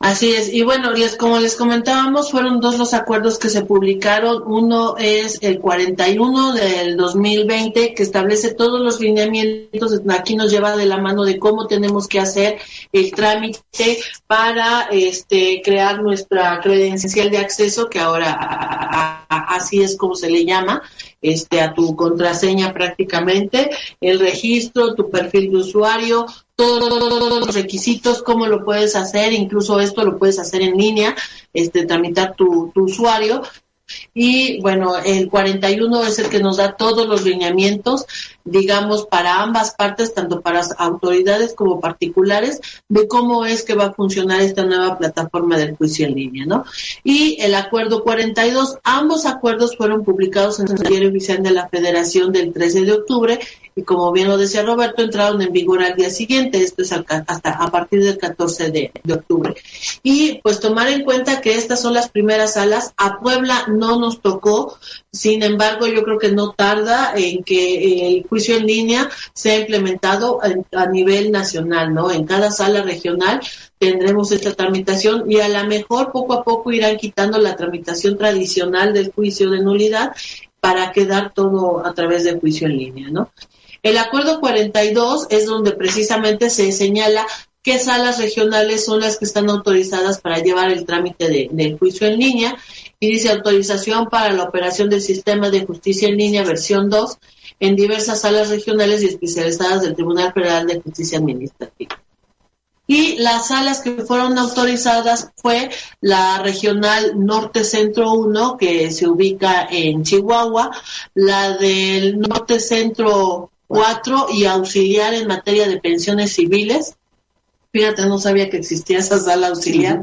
Speaker 4: Así es, y bueno, les, como les comentábamos, fueron dos los acuerdos que se publicaron. Uno es el 41 del 2020, que establece todos los lineamientos. Aquí nos lleva de la mano de cómo tenemos que hacer el trámite para este, crear nuestra credencial de acceso, que ahora así es como se le llama, este, a tu contraseña prácticamente, el registro, tu perfil de usuario, todos los requisitos, cómo lo puedes hacer, incluso esto lo puedes hacer en línea, este, tramitar tu, tu usuario. Y bueno, el 41 es el que nos da todos los lineamientos, digamos, para ambas partes, tanto para autoridades como particulares, de cómo es que va a funcionar esta nueva plataforma del juicio en línea, ¿no? Y el acuerdo 42, ambos acuerdos fueron publicados en el diario oficial de la Federación del 13 de octubre y como bien lo decía Roberto, entraron en vigor al día siguiente, esto es hasta a partir del 14 de, octubre. Y pues tomar en cuenta que estas son las primeras salas, a Puebla no nos tocó, sin embargo yo creo que no tarda en que el juicio en línea sea implementado a, a nivel nacional, ¿no? En cada sala regional tendremos esta tramitación y a lo mejor poco a poco irán quitando la tramitación tradicional del juicio de nulidad para quedar todo a través del juicio en línea, ¿no? El acuerdo 42 es donde precisamente se señala qué salas regionales son las que están autorizadas para llevar el trámite de, del juicio en línea y dice autorización para la operación del sistema de justicia en línea versión 2 en diversas salas regionales y especializadas del Tribunal Federal de Justicia Administrativa. Y las salas que fueron autorizadas fue la regional Norte Centro 1, que se ubica en Chihuahua, la del Norte Centro Cuatro, y auxiliar en materia de pensiones civiles. Fíjate, no sabía que existía esa sala auxiliar.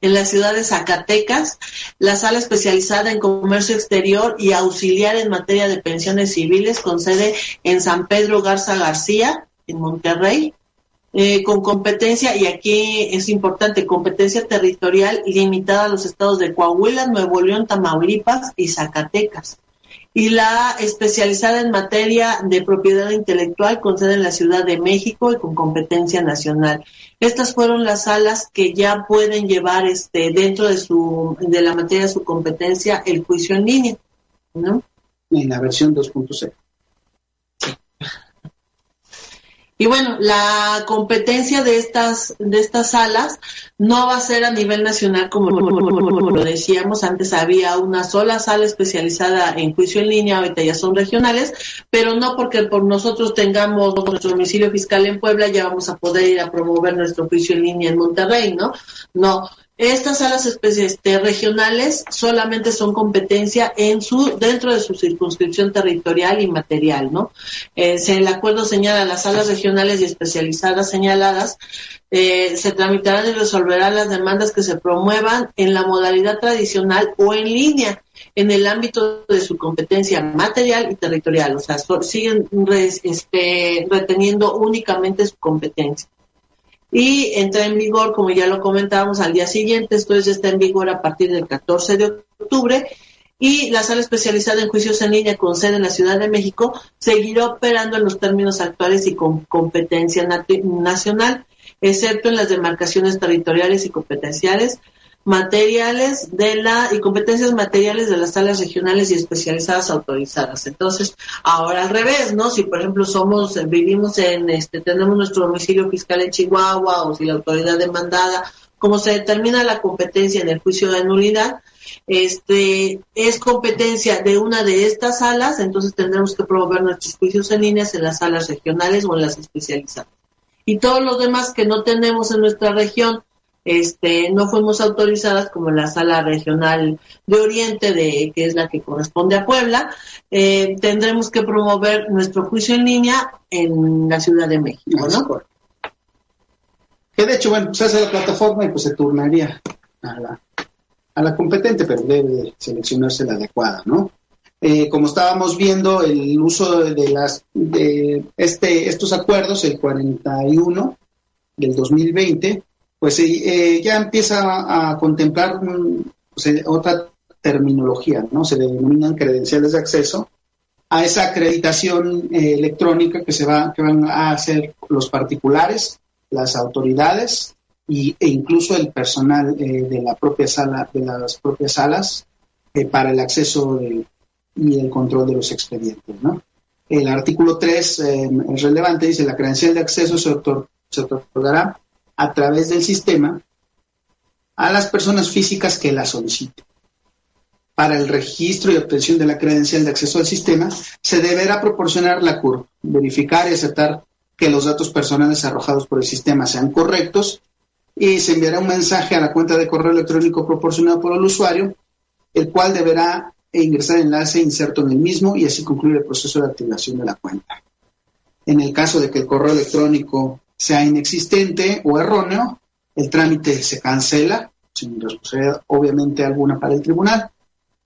Speaker 4: En la ciudad de Zacatecas, la sala especializada en comercio exterior y auxiliar en materia de pensiones civiles, con sede en San Pedro Garza García, en Monterrey. Eh, con competencia, y aquí es importante, competencia territorial limitada a los estados de Coahuila, Nuevo León, Tamaulipas y Zacatecas y la especializada en materia de propiedad intelectual con sede en la Ciudad de México y con competencia nacional. Estas fueron las salas que ya pueden llevar este dentro de su de la materia de su competencia el juicio en línea, ¿no?
Speaker 3: En la versión 2.0.
Speaker 4: Y bueno, la competencia de estas, de estas salas no va a ser a nivel nacional como, lo decíamos, antes había una sola sala especializada en juicio en línea, ahorita ya son regionales, pero no porque por nosotros tengamos nuestro domicilio fiscal en Puebla ya vamos a poder ir a promover nuestro juicio en línea en Monterrey, ¿no? No, estas salas este, regionales solamente son competencia en su dentro de su circunscripción territorial y material, ¿no? Eh, el acuerdo señala las salas regionales y especializadas señaladas eh, se tramitarán y resolverán las demandas que se promuevan en la modalidad tradicional o en línea en el ámbito de su competencia material y territorial, o sea, siguen este, reteniendo únicamente su competencia y entra en vigor, como ya lo comentábamos, al día siguiente, esto ya está en vigor a partir del 14 de octubre. Y la sala especializada en juicios en línea con sede en la Ciudad de México seguirá operando en los términos actuales y con competencia nacional, excepto en las demarcaciones territoriales y competenciales materiales de la y competencias materiales de las salas regionales y especializadas autorizadas. Entonces, ahora al revés, ¿no? Si por ejemplo somos vivimos en este tenemos nuestro domicilio fiscal en Chihuahua o si la autoridad demandada, como se determina la competencia en el juicio de nulidad, este es competencia de una de estas salas, entonces tendremos que promover nuestros juicios en líneas en las salas regionales o en las especializadas. Y todos los demás que no tenemos en nuestra región este, no fuimos autorizadas como la sala regional de Oriente, de, que es la que corresponde a Puebla, eh, tendremos que promover nuestro juicio en línea en la Ciudad de México, ¿no?
Speaker 3: Que de hecho, bueno, se hace la plataforma y pues se turnaría a la, a la competente, pero debe seleccionarse la adecuada, ¿no? Eh, como estábamos viendo, el uso de, las de este estos acuerdos, el 41 del 2020, pues eh, ya empieza a, contemplar pues, otra terminología, ¿no? Se denominan credenciales de acceso a esa acreditación eh, electrónica que se va, que van a hacer los particulares, las autoridades y, e incluso el personal eh, de la propia sala, de las propias salas para el acceso y el control de los expedientes, ¿no? El artículo 3 es relevante, dice la credencial de acceso se, se otorgará a través del sistema a las personas físicas que la soliciten. Para el registro y obtención de la credencial de acceso al sistema, se deberá proporcionar la CURP, verificar y aceptar que los datos personales arrojados por el sistema sean correctos y se enviará un mensaje a la cuenta de correo electrónico proporcionado por el usuario el cual deberá ingresar enlace inserto en el mismo y así concluir el proceso de activación de la cuenta. En el caso de que el correo electrónico sea inexistente o erróneo, el trámite se cancela, sin responsabilidad obviamente alguna para el tribunal.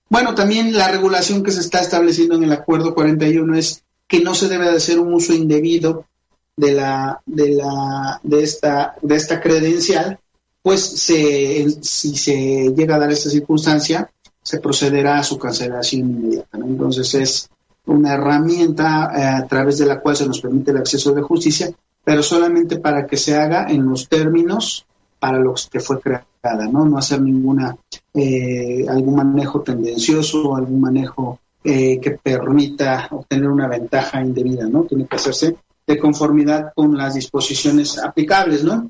Speaker 3: Bueno, también la regulación que se está estableciendo en el acuerdo 41 es que no se debe de hacer un uso indebido de la de la de esta de esta credencial, pues se, si se llega a dar esta circunstancia, se procederá a su cancelación inmediata. Entonces es una herramienta eh, a través de la cual se nos permite el acceso de justicia, pero solamente para que se haga en los términos para los que fue creada, ¿no? No hacer ninguna, eh, algún manejo tendencioso o algún manejo eh, que permita obtener una ventaja indebida, ¿no? Tiene que hacerse de conformidad con las disposiciones aplicables, ¿no?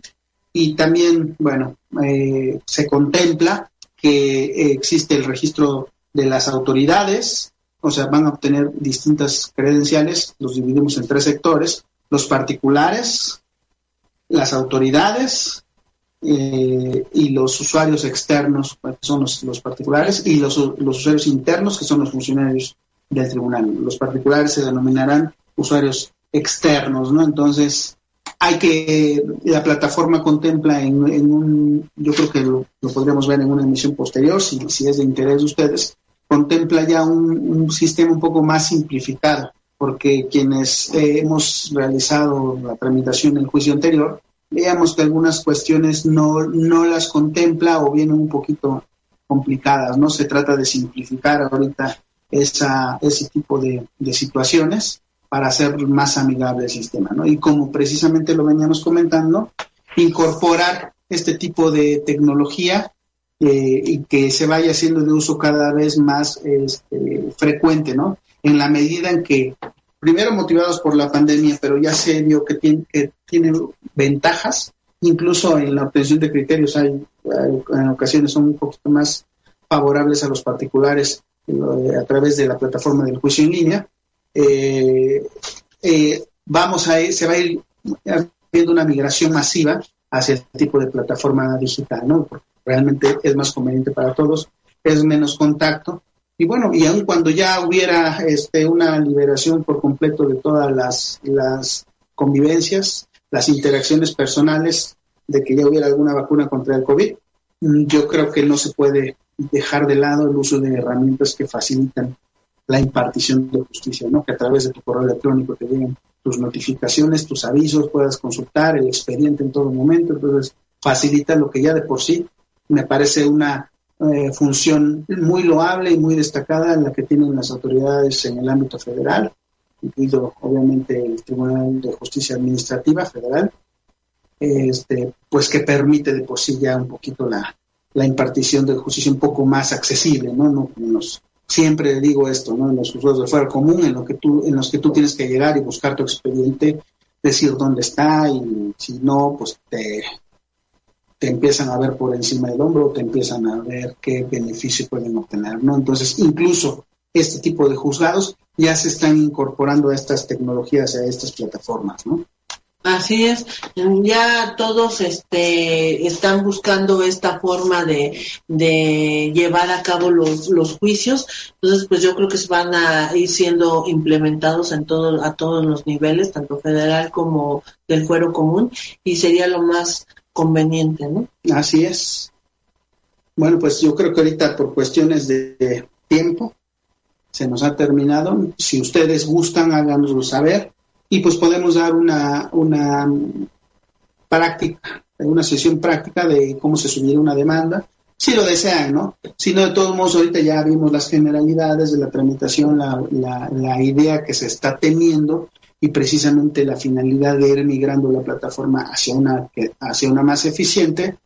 Speaker 3: Y también, bueno, eh, se contempla que existe el registro de las autoridades, o sea, van a obtener distintas credenciales, los dividimos en tres sectores, los particulares, las autoridades eh, y los usuarios externos, que son los, particulares, y los, usuarios internos, que son los funcionarios del tribunal. Los particulares se denominarán usuarios externos, ¿no? Entonces, hay que, la plataforma contempla en, un, yo creo que lo, podríamos ver en una emisión posterior, si es de interés de ustedes, contempla ya un, sistema un poco más simplificado, porque quienes eh, hemos realizado la tramitación en el juicio anterior, veamos que algunas cuestiones no, no las contempla o vienen un poquito complicadas, ¿no? Se trata de simplificar ahorita esa, ese tipo de, situaciones para hacer más amigable el sistema, ¿no? Y como precisamente lo veníamos comentando, incorporar este tipo de tecnología eh, y que se vaya haciendo de uso cada vez más este, frecuente, ¿no? En la medida en que, primero motivados por la pandemia, pero ya se vio que tiene, que ventajas, incluso en la obtención de criterios hay, en ocasiones son un poquito más favorables a los particulares eh, a través de la plataforma del juicio en línea. Eh, vamos a ir, se va a ir viendo una migración masiva hacia el tipo de plataforma digital, ¿no? realmente es más conveniente para todos, es menos contacto. Y bueno, y aun cuando ya hubiera este, una liberación por completo de todas las, las convivencias, las interacciones personales, de que ya hubiera alguna vacuna contra el COVID, mm, yo creo que no se puede dejar de lado el uso de herramientas que facilitan la impartición de justicia, ¿no? Que a través de tu correo electrónico te lleguen tus notificaciones, tus avisos, puedas consultar el expediente en todo momento, entonces facilita lo que ya de por sí me parece una eh, función muy loable y muy destacada la que tienen las autoridades en el ámbito federal, incluido obviamente el Tribunal de Justicia Administrativa Federal, este, pues que permite de por sí ya un poquito la, impartición de justicia un poco más accesible, ¿no? no siempre digo esto, ¿no? En los juzgados de fuera común, en, lo que tú, en los que tú tienes que llegar y buscar tu expediente, decir dónde está y si no, pues te, te empiezan a ver por encima del hombro, te empiezan a ver qué beneficio pueden obtener, ¿no? Entonces, incluso este tipo de juzgados ya se están incorporando a estas tecnologías, a estas plataformas, ¿no?
Speaker 4: Así es, ya todos este, están buscando esta forma de, de llevar a cabo los, los juicios, entonces pues yo creo que se van a ir siendo implementados en todo, a todos los niveles, tanto federal como del fuero común, y sería lo más conveniente, ¿no?
Speaker 3: Así es. Bueno, pues yo creo que ahorita por cuestiones de tiempo se nos ha terminado. Si ustedes gustan, háganoslo saber y pues podemos dar una, una práctica, una sesión práctica de cómo se subiera una demanda, si lo desean, ¿no? Si no, de todos modos, ahorita ya vimos las generalidades de la tramitación, la, la, la idea que se está teniendo y precisamente la finalidad de ir migrando la plataforma hacia una, hacia una más eficiente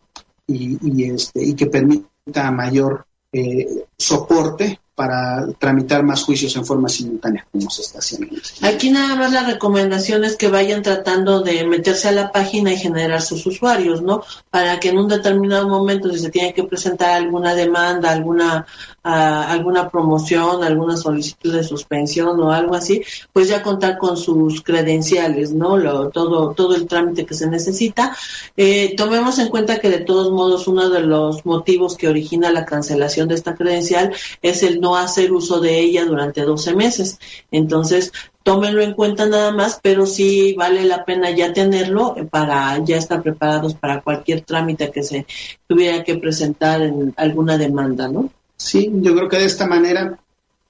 Speaker 3: y, este, y que permita mayor eh, soporte para tramitar más juicios en forma simultánea, como se está haciendo.
Speaker 4: Aquí nada más la recomendación es que vayan tratando de meterse a la página y generar sus usuarios, ¿no? Para que en un determinado momento, si se tiene que presentar alguna demanda, alguna alguna promoción, alguna solicitud de suspensión o algo así, pues ya contar con sus credenciales, ¿no? Lo, todo, todo el trámite que se necesita. Eh, tomemos en cuenta que de todos modos uno de los motivos que origina la cancelación de esta credencial es el no hacer uso de ella durante 12 meses. Entonces, tómenlo en cuenta nada más, pero sí vale la pena ya tenerlo para ya estar preparados para cualquier trámite que se tuviera que presentar en alguna demanda, ¿no?
Speaker 3: Sí, yo creo que de esta manera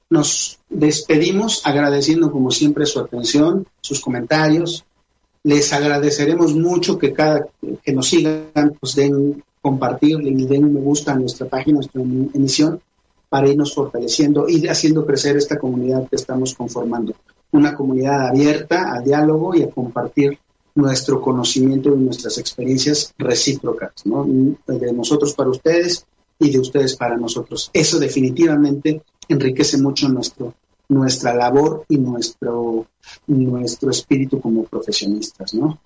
Speaker 3: nos despedimos agradeciendo como siempre su atención, sus comentarios. Les agradeceremos mucho que cada que nos sigan, pues den compartir y den un me gusta a nuestra página, nuestra emisión, para irnos fortaleciendo y haciendo crecer esta comunidad que estamos conformando. Una comunidad abierta al diálogo y a compartir nuestro conocimiento y nuestras experiencias recíprocas, ¿no? De nosotros para ustedes y de ustedes para nosotros. Eso definitivamente enriquece mucho nuestro, nuestra labor y nuestro, nuestro espíritu como profesionistas, ¿no?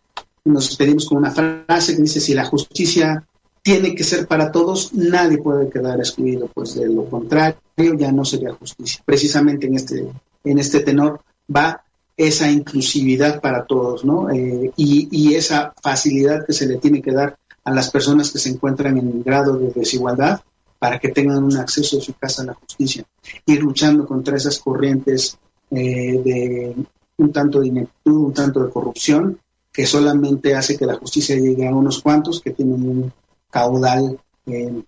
Speaker 3: Nos despedimos con una frase que dice, si la justicia tiene que ser para todos, nadie puede quedar excluido, pues de lo contrario ya no sería justicia. Precisamente en este, en este tenor va esa inclusividad para todos, ¿no? Eh, y, y, esa facilidad que se le tiene que dar a las personas que se encuentran en grado de desigualdad para que tengan un acceso eficaz a la justicia. Ir luchando contra esas corrientes eh, de un tanto de ineptitud, un tanto de corrupción, que solamente hace que la justicia llegue a unos cuantos que tienen un caudal eh,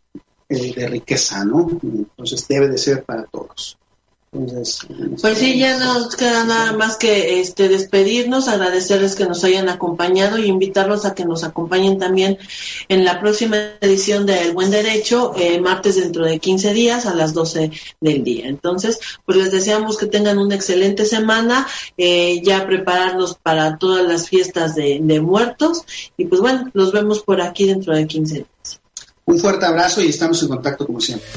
Speaker 3: eh, de riqueza, ¿no? Entonces debe de ser para todos
Speaker 4: pues sí, ya nos queda nada más que este despedirnos, agradecerles que nos hayan acompañado y invitarlos a que nos acompañen también en la próxima edición de El Buen Derecho, eh, martes dentro de 15 días a las 12 del día. Entonces, pues les deseamos que tengan una excelente semana, eh, ya prepararnos para todas las fiestas de, de muertos y pues bueno, nos vemos por aquí dentro de 15 días.
Speaker 3: Un fuerte abrazo y estamos en contacto como siempre.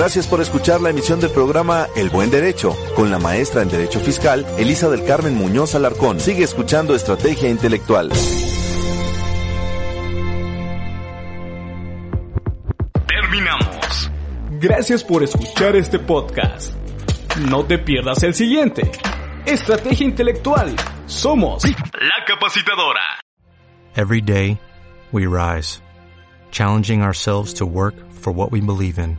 Speaker 2: Gracias por escuchar la emisión del programa El Buen Derecho con la maestra en Derecho Fiscal Elisa del Carmen Muñoz Alarcón. Sigue escuchando Estrategia Intelectual.
Speaker 1: Terminamos. Gracias por escuchar este podcast. No te pierdas el siguiente. Estrategia Intelectual. Somos la capacitadora.
Speaker 5: Every day, we rise, challenging ourselves to work for what we believe in.